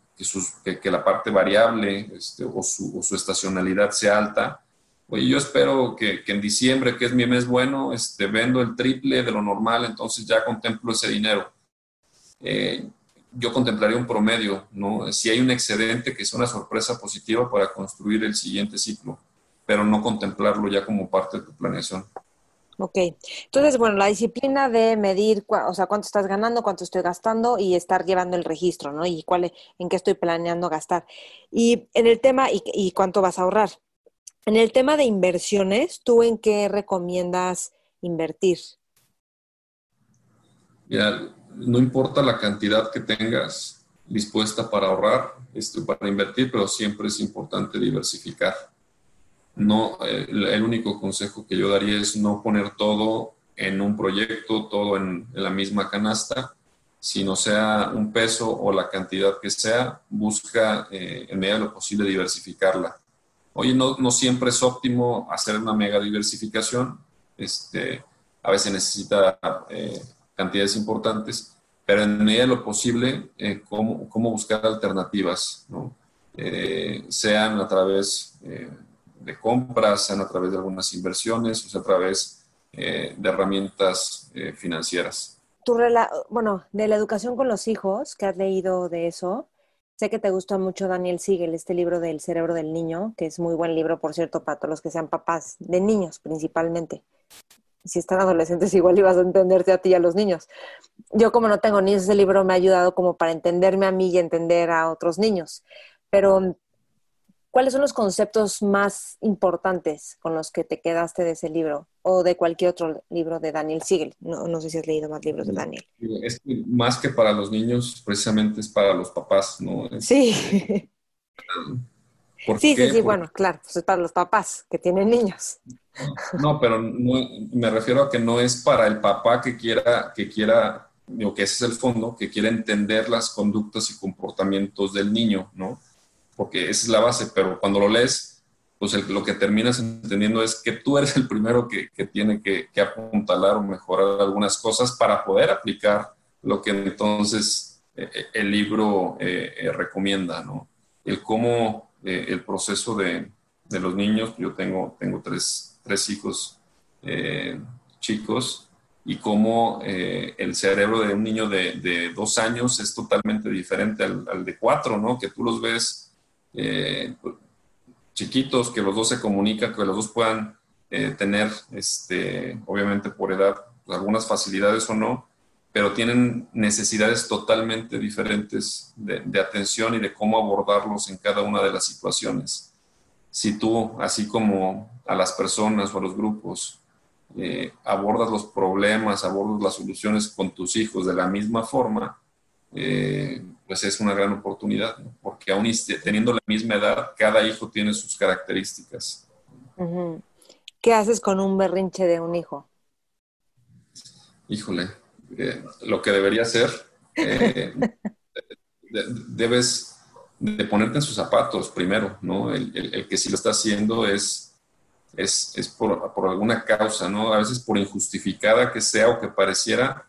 que, que, la parte variable este, o, su, estacionalidad sea alta. Oye, yo espero que, en diciembre, que es mi mes bueno, este, vendo el triple de lo normal, entonces ya contemplo ese dinero yo contemplaría un promedio, ¿no? Si hay un excedente que es una sorpresa positiva para construir el siguiente ciclo, pero no contemplarlo ya como parte de tu planeación. Ok, entonces, bueno, la disciplina de medir, o sea, cuánto estás ganando, cuánto estoy gastando y estar llevando el registro, ¿no? Y cuál, en qué estoy planeando gastar. Y en el tema, y, y cuánto vas a ahorrar. En el tema de inversiones, ¿tú en qué recomiendas invertir? Ya, no importa la cantidad que tengas dispuesta para ahorrar, este, para invertir, pero siempre es importante diversificar. No, el, único consejo que yo daría es no poner todo en un proyecto, todo en, la misma canasta, sino sea un peso o la cantidad que sea, busca eh, en medida de lo posible diversificarla. Oye, no, siempre es óptimo hacer una mega diversificación, este, a veces necesita eh, cantidades importantes, pero en medida de lo posible, eh, cómo, cómo, buscar alternativas, ¿no? Eh, sean a través de compras, sean a través de algunas inversiones, o sea, a través de herramientas financieras. Tu bueno, de la educación con los hijos, que has leído de eso, sé que te gusta mucho Daniel Siegel, este libro del cerebro del niño, que es muy buen libro, por cierto, para todos los que sean papás de niños principalmente si están adolescentes [LAUGHS] igual ibas a entenderte a ti y a los niños. Yo como no tengo niños, ese libro me ha ayudado como para entenderme a mí y entender a otros niños. Pero ¿cuáles son los conceptos más importantes con los que te quedaste de ese libro o de cualquier otro libro de Daniel Siegel? No, no sé si has leído más libros de Daniel. Es que más que para los niños, precisamente es para los papás, ¿no? [LAUGHS] sí. sí, sí, sí, bueno, claro, pues es para los papás que tienen niños. No, pero me refiero a que no es para el papá que quiera, que quiera, digo que ese es el fondo, que quiera entender las conductas y comportamientos del niño, ¿no? Porque esa es la base, pero cuando lo lees, pues lo que terminas entendiendo es que tú eres el primero que, tiene que, apuntalar o mejorar algunas cosas para poder aplicar lo que entonces eh, eh, el libro eh, recomienda, ¿no? El cómo el proceso de, de, los niños, yo tengo, tengo tres, tres hijos eh, chicos y cómo eh, el cerebro de un niño de, dos años es totalmente diferente al, de cuatro, ¿no? Que tú los ves eh, chiquitos, que los dos se comunican, que los dos puedan tener, este, obviamente por edad, algunas facilidades o no, pero tienen necesidades totalmente diferentes de, de atención y de cómo abordarlos en cada una de las situaciones. Si tú, así como a las personas o a los grupos, eh, abordas los problemas, abordas las soluciones con tus hijos de la misma forma, eh, pues es una gran oportunidad, porque aún teniendo la misma edad, cada hijo tiene sus características. ¿Qué haces con un berrinche de un hijo? Híjole, eh, lo que debería hacer, [LAUGHS] debes de ponerte en sus zapatos primero, ¿no? El, el, que si lo está haciendo es, es, es por, por, alguna causa, ¿no? A veces por injustificada que sea o que pareciera,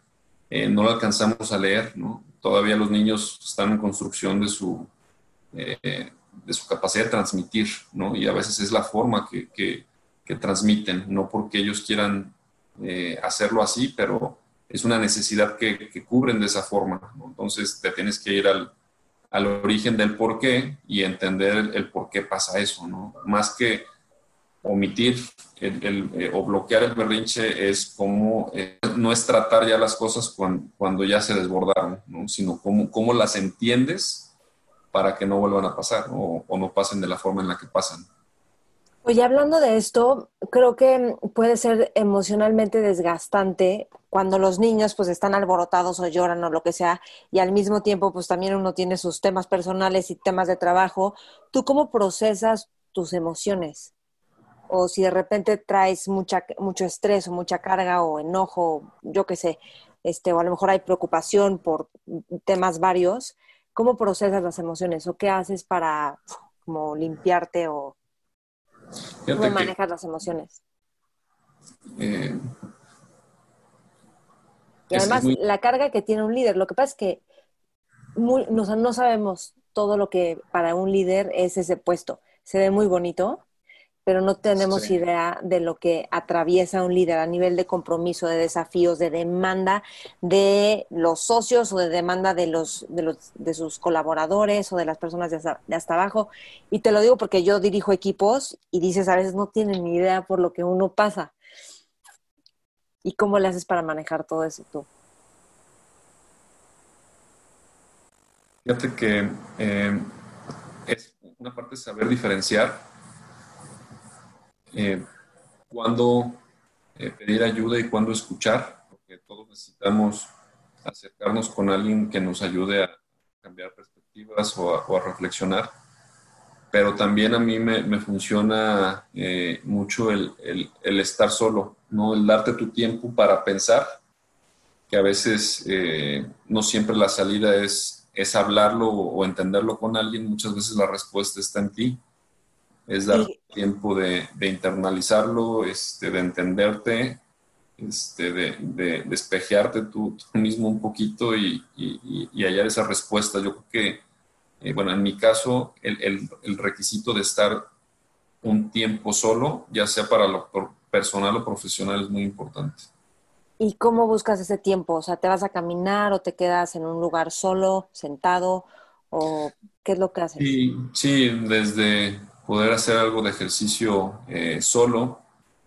eh, no lo alcanzamos a leer, ¿no? Todavía los niños están en construcción de su, eh, de su capacidad de transmitir, ¿no? Y a veces es la forma que, que, transmiten, no porque ellos quieran eh, hacerlo así, pero es una necesidad que, que cubren de esa forma, ¿no? Entonces te tienes que ir al al origen del por qué y entender el, por qué pasa eso, ¿no? Más que omitir el, eh, o bloquear el berrinche es como, eh, no es tratar ya las cosas cuando, ya se desbordaron, ¿no? Sino cómo, cómo las entiendes para que no vuelvan a pasar o, o no pasen de la forma en la que pasan. Oye, hablando de esto, creo que puede ser emocionalmente desgastante cuando los niños pues están alborotados o lloran o lo que sea y al mismo tiempo pues también uno tiene sus temas personales y temas de trabajo. ¿Tú cómo procesas tus emociones? O si de repente traes mucha, mucho estrés o mucha carga o enojo, yo qué sé, este, o a lo mejor hay preocupación por temas varios, ¿cómo procesas las emociones o qué haces para como limpiarte o ¿Cómo manejas las emociones? Eh, y además, la carga que tiene un líder. Lo que pasa es que no sabemos todo lo que para un líder es ese puesto. Se ve muy bonito, pero no tenemos idea de lo que atraviesa un líder a nivel de compromiso, de desafíos, de demanda de los socios o de demanda de los de, los, de sus colaboradores o de las personas de hasta, abajo. Y te lo digo porque yo dirijo equipos y dices, a veces no tienen ni idea por lo que uno pasa. ¿Y cómo le haces para manejar todo eso tú? Fíjate que eh, es una parte saber diferenciar eh, cuándo eh, pedir ayuda y cuándo escuchar, porque todos necesitamos acercarnos con alguien que nos ayude a cambiar perspectivas o a, reflexionar. Pero también a mí me, funciona eh, mucho el, el, estar solo, ¿no? el darte tu tiempo para pensar, que a veces eh, no siempre la salida es, es hablarlo o entenderlo con alguien, muchas veces la respuesta está en ti es dar tiempo de, internalizarlo, este, de entenderte, este, de, despejearte tú, mismo un poquito y, hallar esa respuesta. Yo creo que, eh, bueno, en mi caso, el, requisito de estar un tiempo solo, ya sea para lo personal o profesional, es muy importante. ¿Y cómo buscas ese tiempo? O sea, ¿te vas a caminar o te quedas en un lugar solo, sentado? ¿O qué es lo que haces? Sí, sí desde poder hacer algo de ejercicio eh, solo.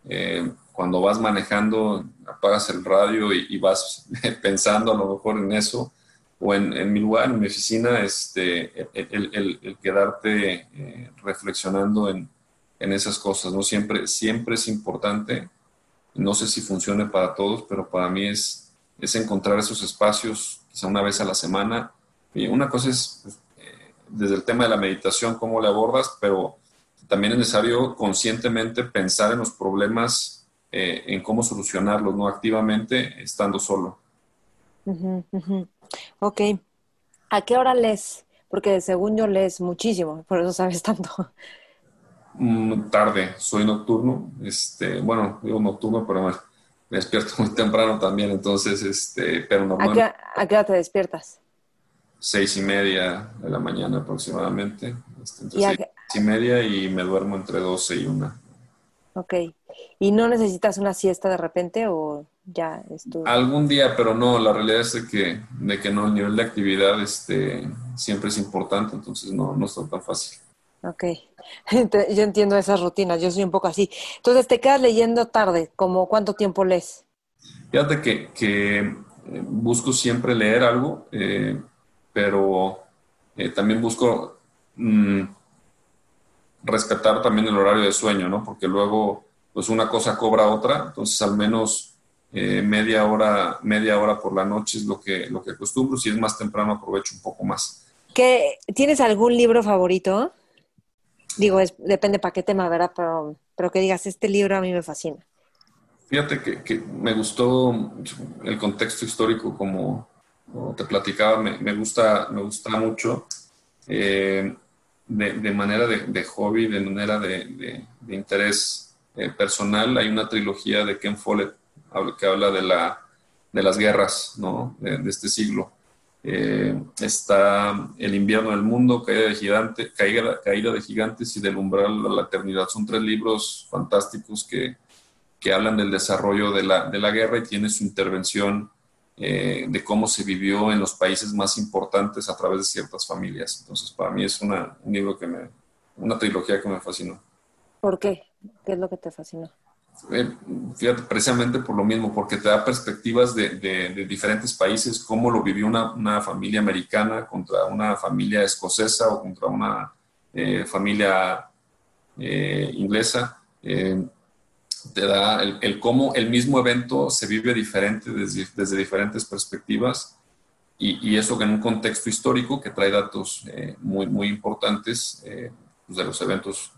Eh, cuando vas manejando, apagas el radio y, vas [LAUGHS] pensando a lo mejor en eso, o en, mi lugar, en mi oficina, este, el, quedarte eh, reflexionando en, esas cosas, ¿no? Siempre, siempre es importante, no sé si funcione para todos, pero para mí es, es encontrar esos espacios, quizá una vez a la semana. Y una cosa es, pues, eh, desde el tema de la meditación, cómo le abordas, pero también es necesario conscientemente pensar en los problemas, eh, en cómo solucionarlos, no activamente estando solo. Ok. ¿A qué hora lees? Porque según yo lees muchísimo, por eso sabes [LAUGHS] tanto. Mm, tarde, soy nocturno. Este, bueno, digo nocturno, pero me, despierto muy [LAUGHS] temprano también, entonces, este, pero normalmente. ¿A qué, hora te despiertas? Seis y media de la mañana aproximadamente. Este, ¿Y seis y media y me duermo entre doce y una. Ok. ¿Y no necesitas una siesta de repente o ya estuvo. Algún día, pero no, la realidad es de que, de que no, el nivel de actividad este, siempre es importante, entonces no, no está tan fácil. Ok, [LAUGHS] yo entiendo esas rutinas, yo soy un poco así. Entonces, ¿te quedas leyendo tarde? ¿Como cuánto tiempo lees? Fíjate que, que eh, busco siempre leer algo, eh, pero eh, también busco mm, rescatar también el horario de sueño, ¿no? Porque luego, pues una cosa cobra otra, entonces al menos eh, media hora, media hora por la noche es lo que, lo que acostumbro. Si es más temprano, aprovecho un poco más. ¿Qué, ¿Tienes algún libro favorito? Digo, es, depende para qué tema, ¿verdad? Pero, pero que digas, este libro a mí me fascina. Fíjate que, me gustó el contexto histórico, como, te platicaba, me, gusta, me gusta mucho. Eh, de, manera de, hobby, de manera de, interés eh, personal, hay una trilogía de Ken Follett que habla de, la, de las guerras ¿no? de, este siglo. Eh, está El invierno del mundo, Caída de, gigante, caída, caída de gigantes y Del umbral a la eternidad. Son tres libros fantásticos que, que hablan del desarrollo de la, de la, guerra y tiene su intervención eh, de cómo se vivió en los países más importantes a través de ciertas familias. Entonces, para mí es una, un libro que me, una trilogía que me fascinó. ¿Por qué? ¿Qué es lo que te fascinó? Eh, fíjate, precisamente por lo mismo, porque te da perspectivas de, de, diferentes países, cómo lo vivió una, una, familia americana contra una familia escocesa o contra una eh, familia eh, inglesa. Te da el, el, cómo el mismo evento se vive diferente desde, desde diferentes perspectivas y, y, eso en un contexto histórico que trae datos muy, muy importantes pues de los eventos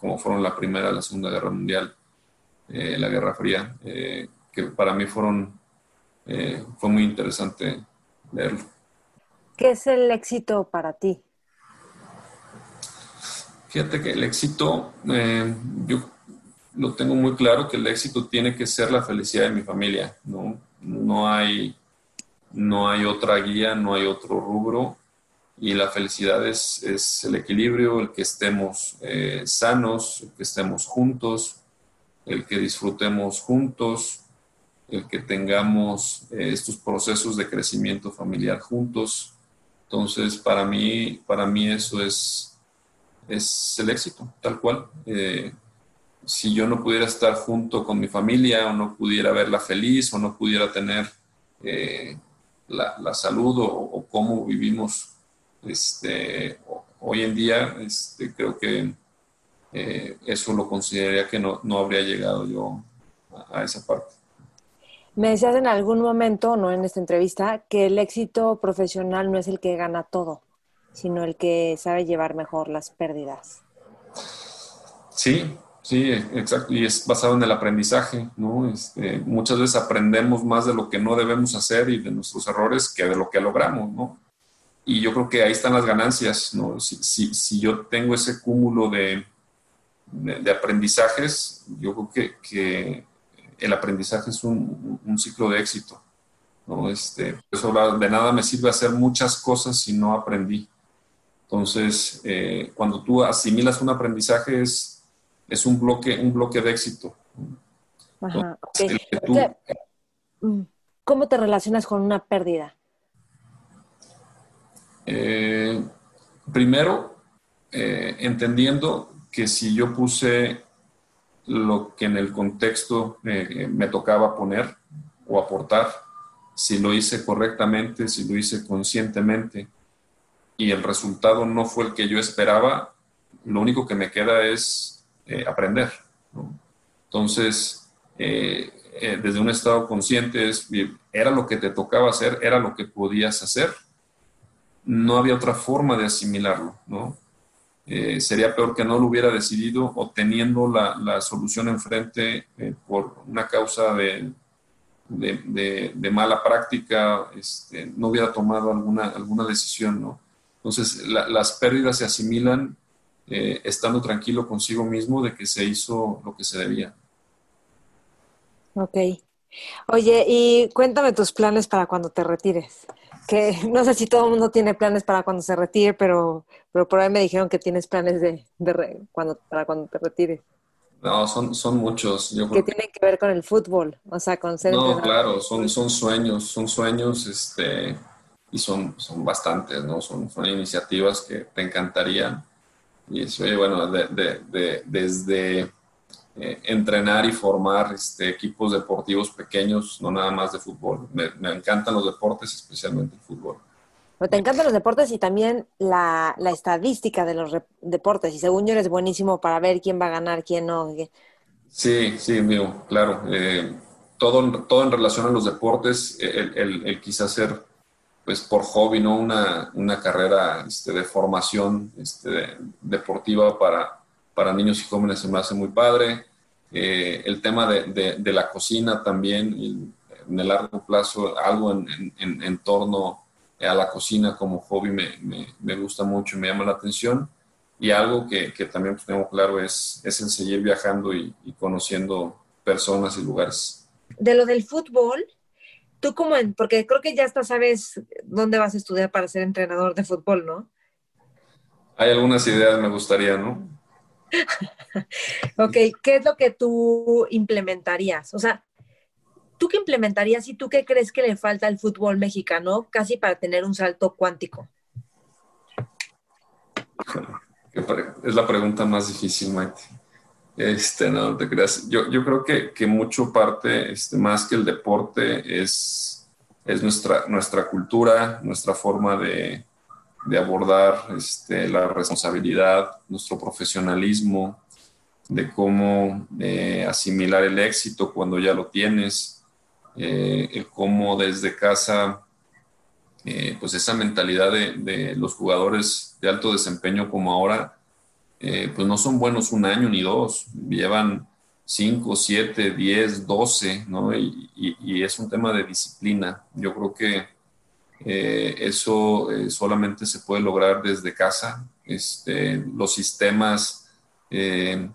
como fueron la Primera la Segunda Guerra Mundial eh, la Guerra Fría, eh, que para mí fueron, eh, fue muy interesante leerlo. ¿Qué es el éxito para ti? Fíjate que el éxito, yo lo tengo muy claro que el éxito tiene que ser la felicidad de mi familia, ¿no? No hay, no hay otra guía, no hay otro rubro y la felicidad es, es el equilibrio, el que estemos sanos, el que estemos juntos, el que disfrutemos juntos, el que tengamos eh, estos procesos de crecimiento familiar juntos. Entonces, para mí, para mí eso es, es el éxito, tal cual. Eh, si yo no pudiera estar junto con mi familia o no pudiera verla feliz o no pudiera tener eh, la, salud o, cómo vivimos este, hoy en día, este, creo que eh, eso lo consideraría que no, no habría llegado yo a, esa parte. Me decías en algún momento, no en esta entrevista, que el éxito profesional no es el que gana todo, sino el que sabe llevar mejor las pérdidas. Sí, sí, exacto. Y es basado en el aprendizaje, ¿no? Este, muchas veces aprendemos más de lo que no debemos hacer y de nuestros errores que de lo que logramos, ¿no? Y yo creo que ahí están las ganancias, ¿no? Si, si, si yo tengo ese cúmulo de, de, aprendizajes, yo creo que, que el aprendizaje es un, un, ciclo de éxito. ¿no? Este, eso de nada me sirve hacer muchas cosas si no aprendí. Entonces, eh, cuando tú asimilas un aprendizaje es, es un, bloque, un bloque de éxito. Ajá, mm, ¿Cómo te relacionas con una pérdida? Eh, primero, eh, entendiendo que si yo puse lo que en el contexto me tocaba poner o aportar, si lo hice correctamente, si lo hice conscientemente y el resultado no fue el que yo esperaba, lo único que me queda es eh, aprender. Entonces, eh, eh, desde un estado consciente, es, era lo que te tocaba hacer, era lo que podías hacer. No había otra forma de asimilarlo, ¿no? sería peor que no lo hubiera decidido o teniendo la, la solución enfrente por una causa de, de, de, mala práctica, este, no hubiera tomado alguna, alguna decisión, ¿no? Entonces, las pérdidas se asimilan eh, estando tranquilo consigo mismo de que se hizo lo que se debía. Ok. Oye, y cuéntame tus planes para cuando te retires. Que [LAUGHS] no sé si todo el mundo tiene planes para cuando se retire, pero, pero por ahí me dijeron que tienes planes de, cuando, para cuando te retires. No, son, son muchos. Yo que tienen que ver con el fútbol, o sea, con ser... No, claro, son, son sueños, son sueños, este, y son, son bastantes, ¿no? Son, son iniciativas que te encantarían. Y eso, bueno, de, desde eh, entrenar y formar este, equipos deportivos pequeños, no nada más de fútbol. Me, encantan los deportes, especialmente el fútbol. Pero te encantan los deportes y también la, la estadística de los deportes. Y según yo eres buenísimo para ver quién va a ganar, quién no. Sí, sí, mío, claro. Eh, todo, todo en relación a los deportes, el, el, el quizás ser pues por hobby, ¿no? Una, una carrera este, de formación este, deportiva para, para niños y jóvenes se me hace muy padre. Eh, el tema de, de, la cocina también, en el largo plazo, algo en, en, torno a la cocina como hobby me, me, gusta mucho me llama la atención. Y algo que, que también pues, tengo claro es, es el seguir viajando y, y conociendo personas y lugares. De lo del fútbol, tú como en, porque creo que ya hasta sabes dónde vas a estudiar para ser entrenador de fútbol, ¿no? Hay algunas ideas, me gustaría, ¿no? [LAUGHS] ok, ¿qué es lo que tú implementarías? O sea, ¿tú qué implementarías y tú qué crees que le falta al fútbol mexicano casi para tener un salto cuántico? Es la pregunta más difícil, Maite. Este, no te creas. Yo, yo creo que, que, mucho parte, este, más que el deporte, es, es nuestra, nuestra cultura, nuestra forma de, de abordar este, la responsabilidad, nuestro profesionalismo, de cómo eh, asimilar el éxito cuando ya lo tienes, eh, cómo desde casa, eh, pues esa mentalidad de, de los jugadores de alto desempeño como ahora, eh, pues no son buenos un año ni dos, llevan cinco, siete, diez, doce, ¿no? Y, es un tema de disciplina. Yo creo que eh, eso eh, solamente se puede lograr desde casa. Este, los sistemas de,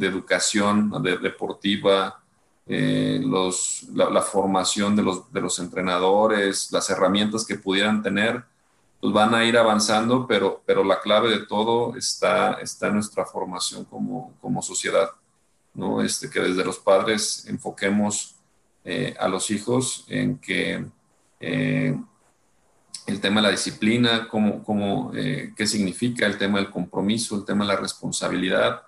educación deportiva, los, la, formación de de los entrenadores, las herramientas que pudieran tener, pues van a ir avanzando, pero, pero la clave de todo está, está en nuestra formación como, como sociedad, ¿no? Este, que desde los padres enfoquemos eh, a los hijos en que eh, el tema de la disciplina, cómo, cómo, eh, qué significa el tema del compromiso, el tema de la responsabilidad,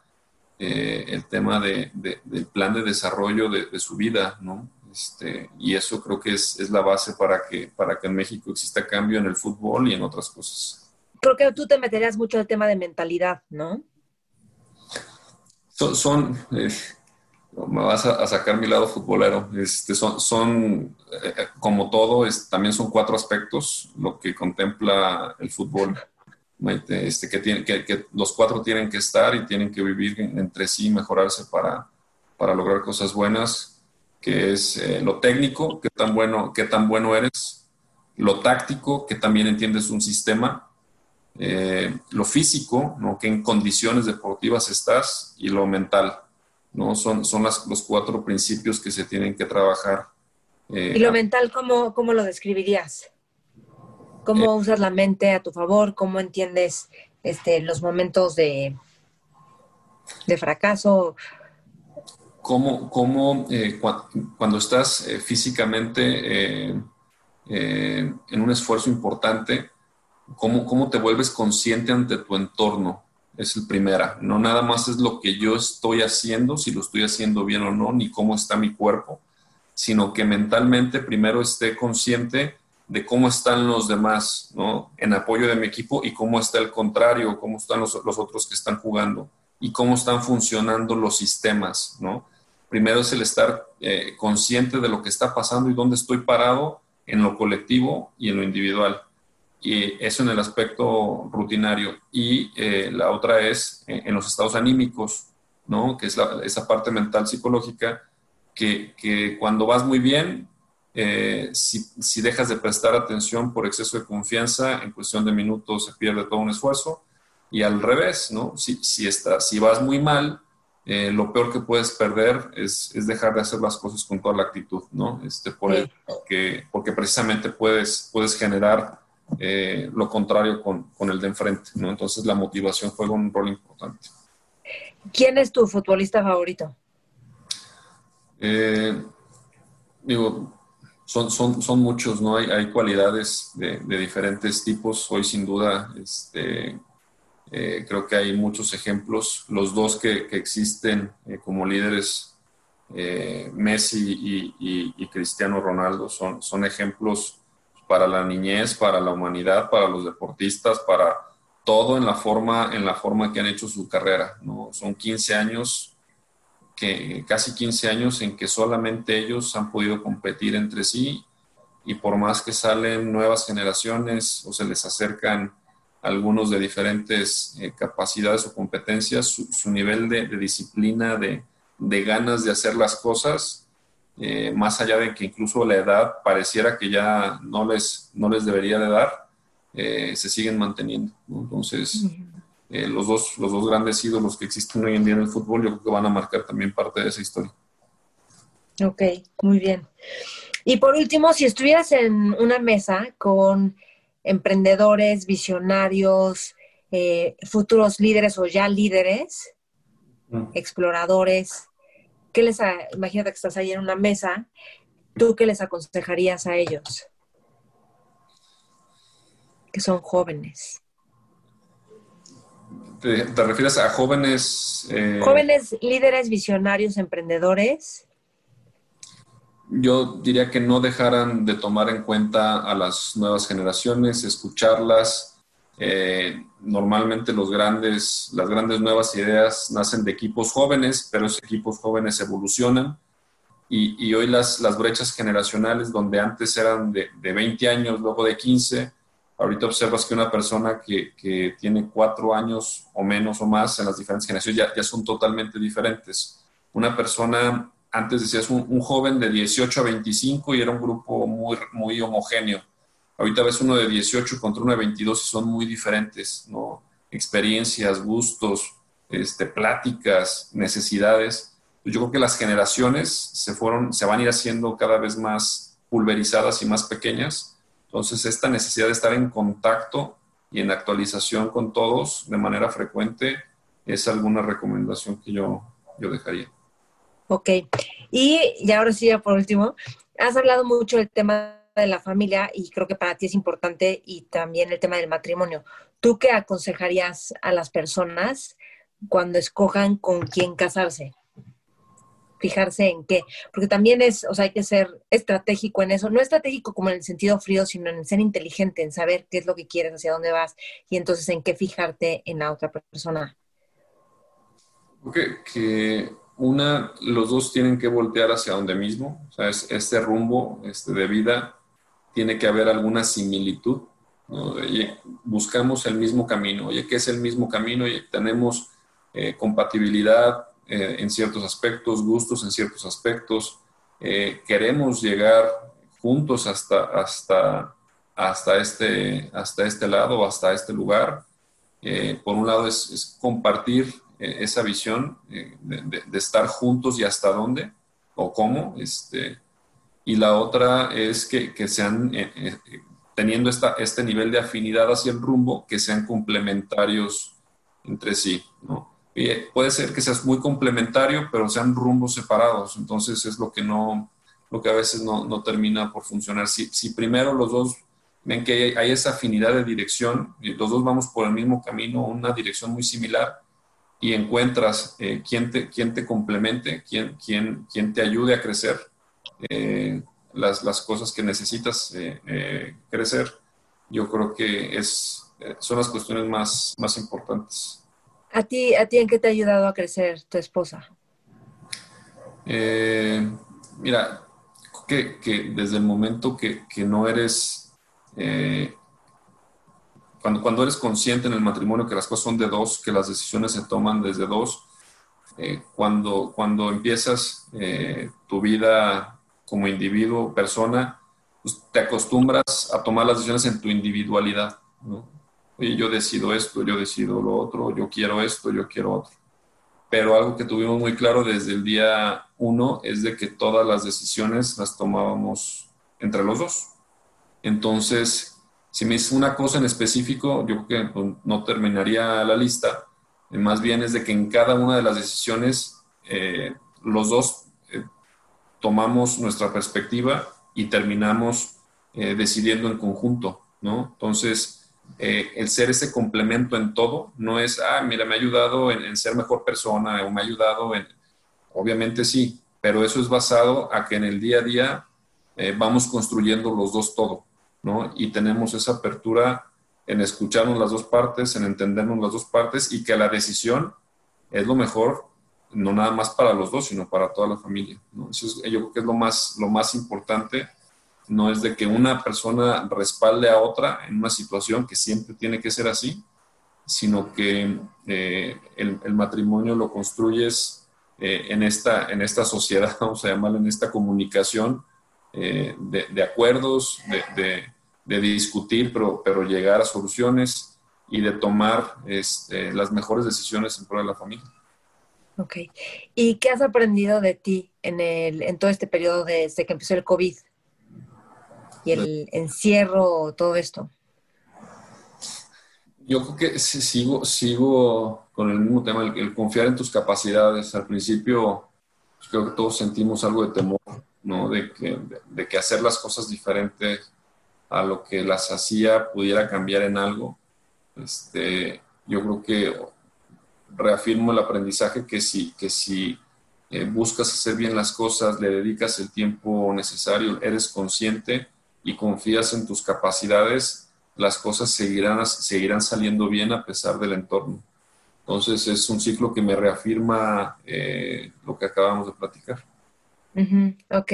el tema de, del plan de desarrollo de, de su vida, ¿no? Este, y eso creo que es, es, la base para que, para que en México exista cambio en el fútbol y en otras cosas. Creo que tú te meterías mucho el tema de mentalidad, ¿no? Son, eh, me vas a, sacar mi lado futbolero, este, son, son eh, como todo, es, también son cuatro aspectos lo que contempla el fútbol. Este, que, tiene, que, que, los cuatro tienen que estar y tienen que vivir entre sí, mejorarse para, para lograr cosas buenas que es eh, lo técnico, qué tan, bueno, qué tan bueno eres, lo táctico, que también entiendes un sistema, eh, lo físico, ¿no? que en condiciones deportivas estás, y lo mental. ¿no? Son, son las, los cuatro principios que se tienen que trabajar. Eh, ¿Y lo mental cómo, cómo lo describirías? ¿Cómo usas la mente a tu favor? ¿Cómo entiendes este, los momentos de, de fracaso? Cómo, cómo eh, cuando estás eh, físicamente eh, en un esfuerzo importante, cómo, cómo te vuelves consciente ante tu entorno. Es el primera. No nada más es lo que yo estoy haciendo, si lo estoy haciendo bien o no, ni cómo está mi cuerpo, sino que mentalmente primero esté consciente de cómo están los demás, ¿no? En apoyo de mi equipo y cómo está el contrario, cómo están los, otros que están jugando y cómo están funcionando los sistemas, ¿no? Primero es el estar eh, consciente de lo que está pasando y dónde estoy parado en lo colectivo y en lo individual. Y eso en el aspecto rutinario. Y eh, la otra es eh, en los estados anímicos, ¿no? Que es esa parte mental psicológica que, que cuando vas muy bien, eh, si, dejas de prestar atención por exceso de confianza, en cuestión de minutos se pierde todo un esfuerzo. Y al revés, ¿no? Si, si, si vas muy mal, eh, lo peor que puedes perder es, dejar de hacer las cosas con toda la actitud, ¿no? Este, por porque, porque precisamente puedes, puedes generar eh, lo contrario con, con, el de enfrente, ¿no? Entonces la motivación juega un rol importante. ¿Quién es tu futbolista favorito? digo, son, son, son muchos, ¿no? Hay, hay cualidades de, diferentes tipos. Hoy sin duda, este, eh, creo que hay muchos ejemplos. Los dos que, existen eh, como líderes, eh, Messi y, Cristiano Ronaldo, son, son ejemplos para la niñez, para la humanidad, para los deportistas, para todo en la forma, en la forma que han hecho su carrera, ¿no? Son 15 años que casi 15 años en que solamente ellos han podido competir entre sí y por más que salen nuevas generaciones o se les acercan algunos de diferentes eh, capacidades o competencias, su, nivel de, disciplina, de, ganas de hacer las cosas, eh, más allá de que incluso la edad pareciera que ya no les, no les debería de dar, eh, se siguen manteniendo. Entonces, los, dos, los dos grandes ídolos que existen hoy en día en el fútbol, yo creo que van a marcar también parte de esa historia. Ok, muy bien. Y por último, si estuvieras en una mesa con emprendedores, visionarios, eh, futuros líderes o ya líderes, mm. exploradores, ¿qué les, imagínate que estás ahí en una mesa, ¿tú qué les aconsejarías a ellos? Que son jóvenes. ¿Te, refieres a jóvenes? Eh, jóvenes líderes, visionarios, emprendedores. Yo diría que no dejaran de tomar en cuenta a las nuevas generaciones, escucharlas. Eh, normalmente los grandes, las grandes nuevas ideas nacen de equipos jóvenes, pero esos equipos jóvenes evolucionan. Y, hoy las, brechas generacionales, donde antes eran de, de 20 años, luego de 15, Ahorita observas que una persona que, tiene cuatro años o menos o más en las diferentes generaciones ya son totalmente diferentes. Una persona, antes decías un, un, joven de 18 a 25 y era un grupo muy, muy homogéneo. Ahorita ves uno de 18 contra uno de 22 y son muy diferentes, ¿no? Experiencias, gustos, este, pláticas, necesidades. Yo creo que las generaciones se, fueron, se van a ir haciendo cada vez más pulverizadas y más pequeñas entonces, esta necesidad de estar en contacto y en actualización con todos de manera frecuente es alguna recomendación que yo, yo dejaría. Ok. Y, y ahora sí, ya por último, has hablado mucho del tema de la familia y creo que para ti es importante y también el tema del matrimonio. ¿Tú qué aconsejarías a las personas cuando escojan con quién casarse? fijarse en qué, porque también es, o sea, hay que ser estratégico en eso, no estratégico como en el sentido frío, sino en ser inteligente, en saber qué es lo que quieres, hacia dónde vas y entonces en qué fijarte en la otra persona. Okay, que una, los dos tienen que voltear hacia donde mismo, o sea, este rumbo este, de vida tiene que haber alguna similitud, buscamos el mismo camino, oye, ¿qué es el mismo camino? Oye, tenemos eh, compatibilidad, eh, en ciertos aspectos, gustos en ciertos aspectos. Eh, queremos llegar juntos hasta, hasta, hasta, este, hasta este lado, hasta este lugar. Eh, por un lado es, compartir esa visión de, estar juntos y hasta dónde o cómo. Este, y la otra es que, que sean, teniendo esta, este nivel de afinidad hacia el rumbo, que sean complementarios entre sí. ¿no? puede ser que seas muy complementario, pero sean rumbos separados. Entonces es lo que no, lo que a veces no, no termina por funcionar. Si, si, primero los dos ven que hay, esa afinidad de dirección, y los dos vamos por el mismo camino, una dirección muy similar, y encuentras eh, quien, te, quien te complemente, quien, quien, quien te ayude a crecer, eh, las, las, cosas que necesitas crecer, yo creo que es, son las cuestiones más, más importantes. ¿A ti, ¿A ti en qué te ha ayudado a crecer tu esposa? mira, que, que, desde el momento que, que no eres cuando, cuando eres consciente en el matrimonio que las cosas son de dos, que las decisiones se toman desde dos, eh, cuando, cuando empiezas eh, tu vida como individuo, persona, pues te acostumbras a tomar las decisiones en tu individualidad. ¿no? Oye, yo decido esto, yo decido lo otro, yo quiero esto, yo quiero otro. Pero algo que tuvimos muy claro desde el día uno es de que todas las decisiones las tomábamos entre los dos. Entonces, si me dice una cosa en específico, yo creo que no terminaría la lista. Eh, más bien es de que en cada una de las decisiones eh, los dos eh, tomamos nuestra perspectiva y terminamos decidiendo en conjunto, ¿no? Entonces, el ser ese complemento en todo no es, ah, mira, me ha ayudado en, en ser mejor persona o me ha ayudado en... Obviamente sí, pero eso es basado a que en el día a día vamos construyendo los dos todo. Y tenemos esa apertura en escucharnos las dos partes, en entendernos las dos partes y que la decisión es lo mejor, no nada más para los dos, sino para toda la familia, Eso yo creo que es lo más, lo más importante, no es de que una persona respalde a otra en una situación que siempre tiene que ser así, sino que eh, el, matrimonio lo construyes eh, en, esta, en esta sociedad, [LAUGHS] vamos a llamarlo, en esta comunicación eh, de, acuerdos, de, discutir, pero, pero, llegar a soluciones y de tomar este, las mejores decisiones en pro de la familia. Ok. ¿Y qué has aprendido de ti en, el, en todo este periodo desde que empezó el COVID y el encierro, todo esto? Yo creo que sigo, sigo con el mismo tema, el, confiar en tus capacidades. Al principio, pues, creo que todos sentimos algo de temor ¿no? De que, de, que hacer las cosas diferentes a lo que las hacía pudiera cambiar en algo. Este, yo creo que reafirmo el aprendizaje que si, que si eh, buscas hacer bien las cosas, le dedicas el tiempo necesario, eres consciente y confías en tus capacidades, las cosas seguirán, seguirán saliendo bien a pesar del entorno. Entonces es un ciclo que me reafirma eh, lo que acabamos de platicar. Ok.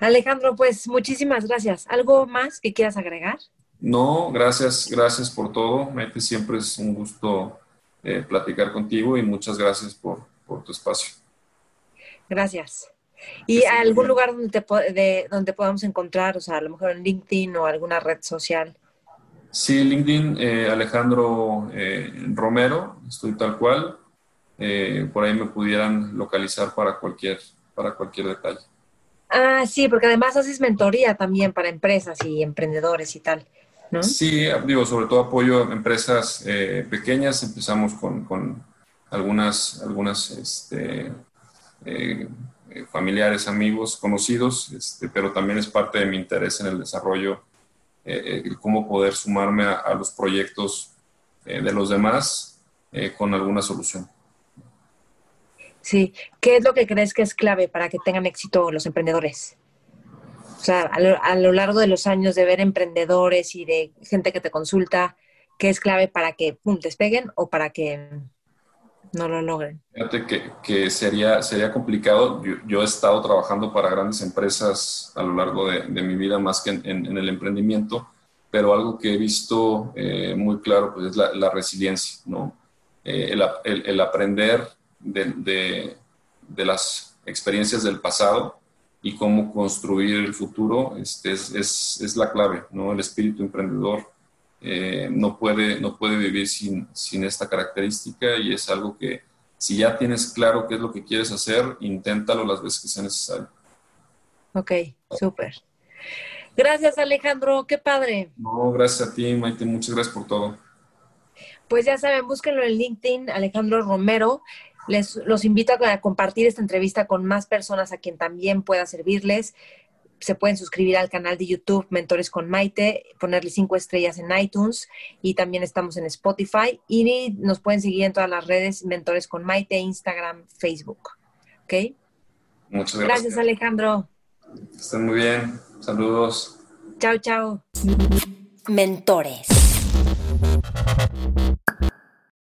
Alejandro, pues muchísimas gracias. ¿Algo más que quieras agregar? No, gracias, gracias por todo. Maite, siempre es un gusto eh, platicar contigo y muchas gracias por, tu espacio. Gracias. ¿Y algún lugar donde, te, de, donde podamos encontrar, o sea, a lo mejor en LinkedIn o alguna red social? Sí, LinkedIn, eh, Alejandro eh, Romero, estoy tal cual. por ahí me pudieran localizar para cualquier para cualquier detalle. Ah, sí, porque además haces mentoría también para empresas y emprendedores y tal, ¿no? Sí, digo, sobre todo apoyo a empresas eh, pequeñas. Empezamos con, algunas, algunas este, eh, familiares, amigos, conocidos, este, pero también es parte de mi interés en el desarrollo, eh, cómo poder sumarme a los proyectos de los demás con alguna solución. Sí, ¿qué es lo que crees que es clave para que tengan éxito los emprendedores? O sea, a lo, largo de los años de ver emprendedores y de gente que te consulta, ¿qué es clave para que pum, despeguen o para que no lo logren? Fíjate que, sería, sería complicado. Yo, he estado trabajando para grandes empresas a lo largo de, mi vida, más que en, el emprendimiento, pero algo que he visto eh, muy claro pues, es la, resiliencia, ¿no? Eh, el, aprender de, las experiencias del pasado y cómo construir el futuro este, es, la clave, ¿no? El espíritu emprendedor eh, no, puede, no puede vivir sin, sin esta característica y es algo que si ya tienes claro qué es lo que quieres hacer, inténtalo las veces que sea necesario. Ok, súper. Gracias Alejandro, qué padre. No, gracias a ti, Maite, muchas gracias por todo. Pues ya saben, búsquenlo en LinkedIn, Alejandro Romero. Les los invito a compartir esta entrevista con más personas a quien también pueda servirles. Se pueden suscribir al canal de YouTube Mentores con Maite, ponerle cinco estrellas en iTunes y también estamos en Spotify y nos pueden seguir en todas las redes Mentores con Maite, Instagram, Facebook. ¿Ok? Muchas gracias. Gracias, Alejandro. Estén muy bien. Saludos. Chao, chao. Mentores.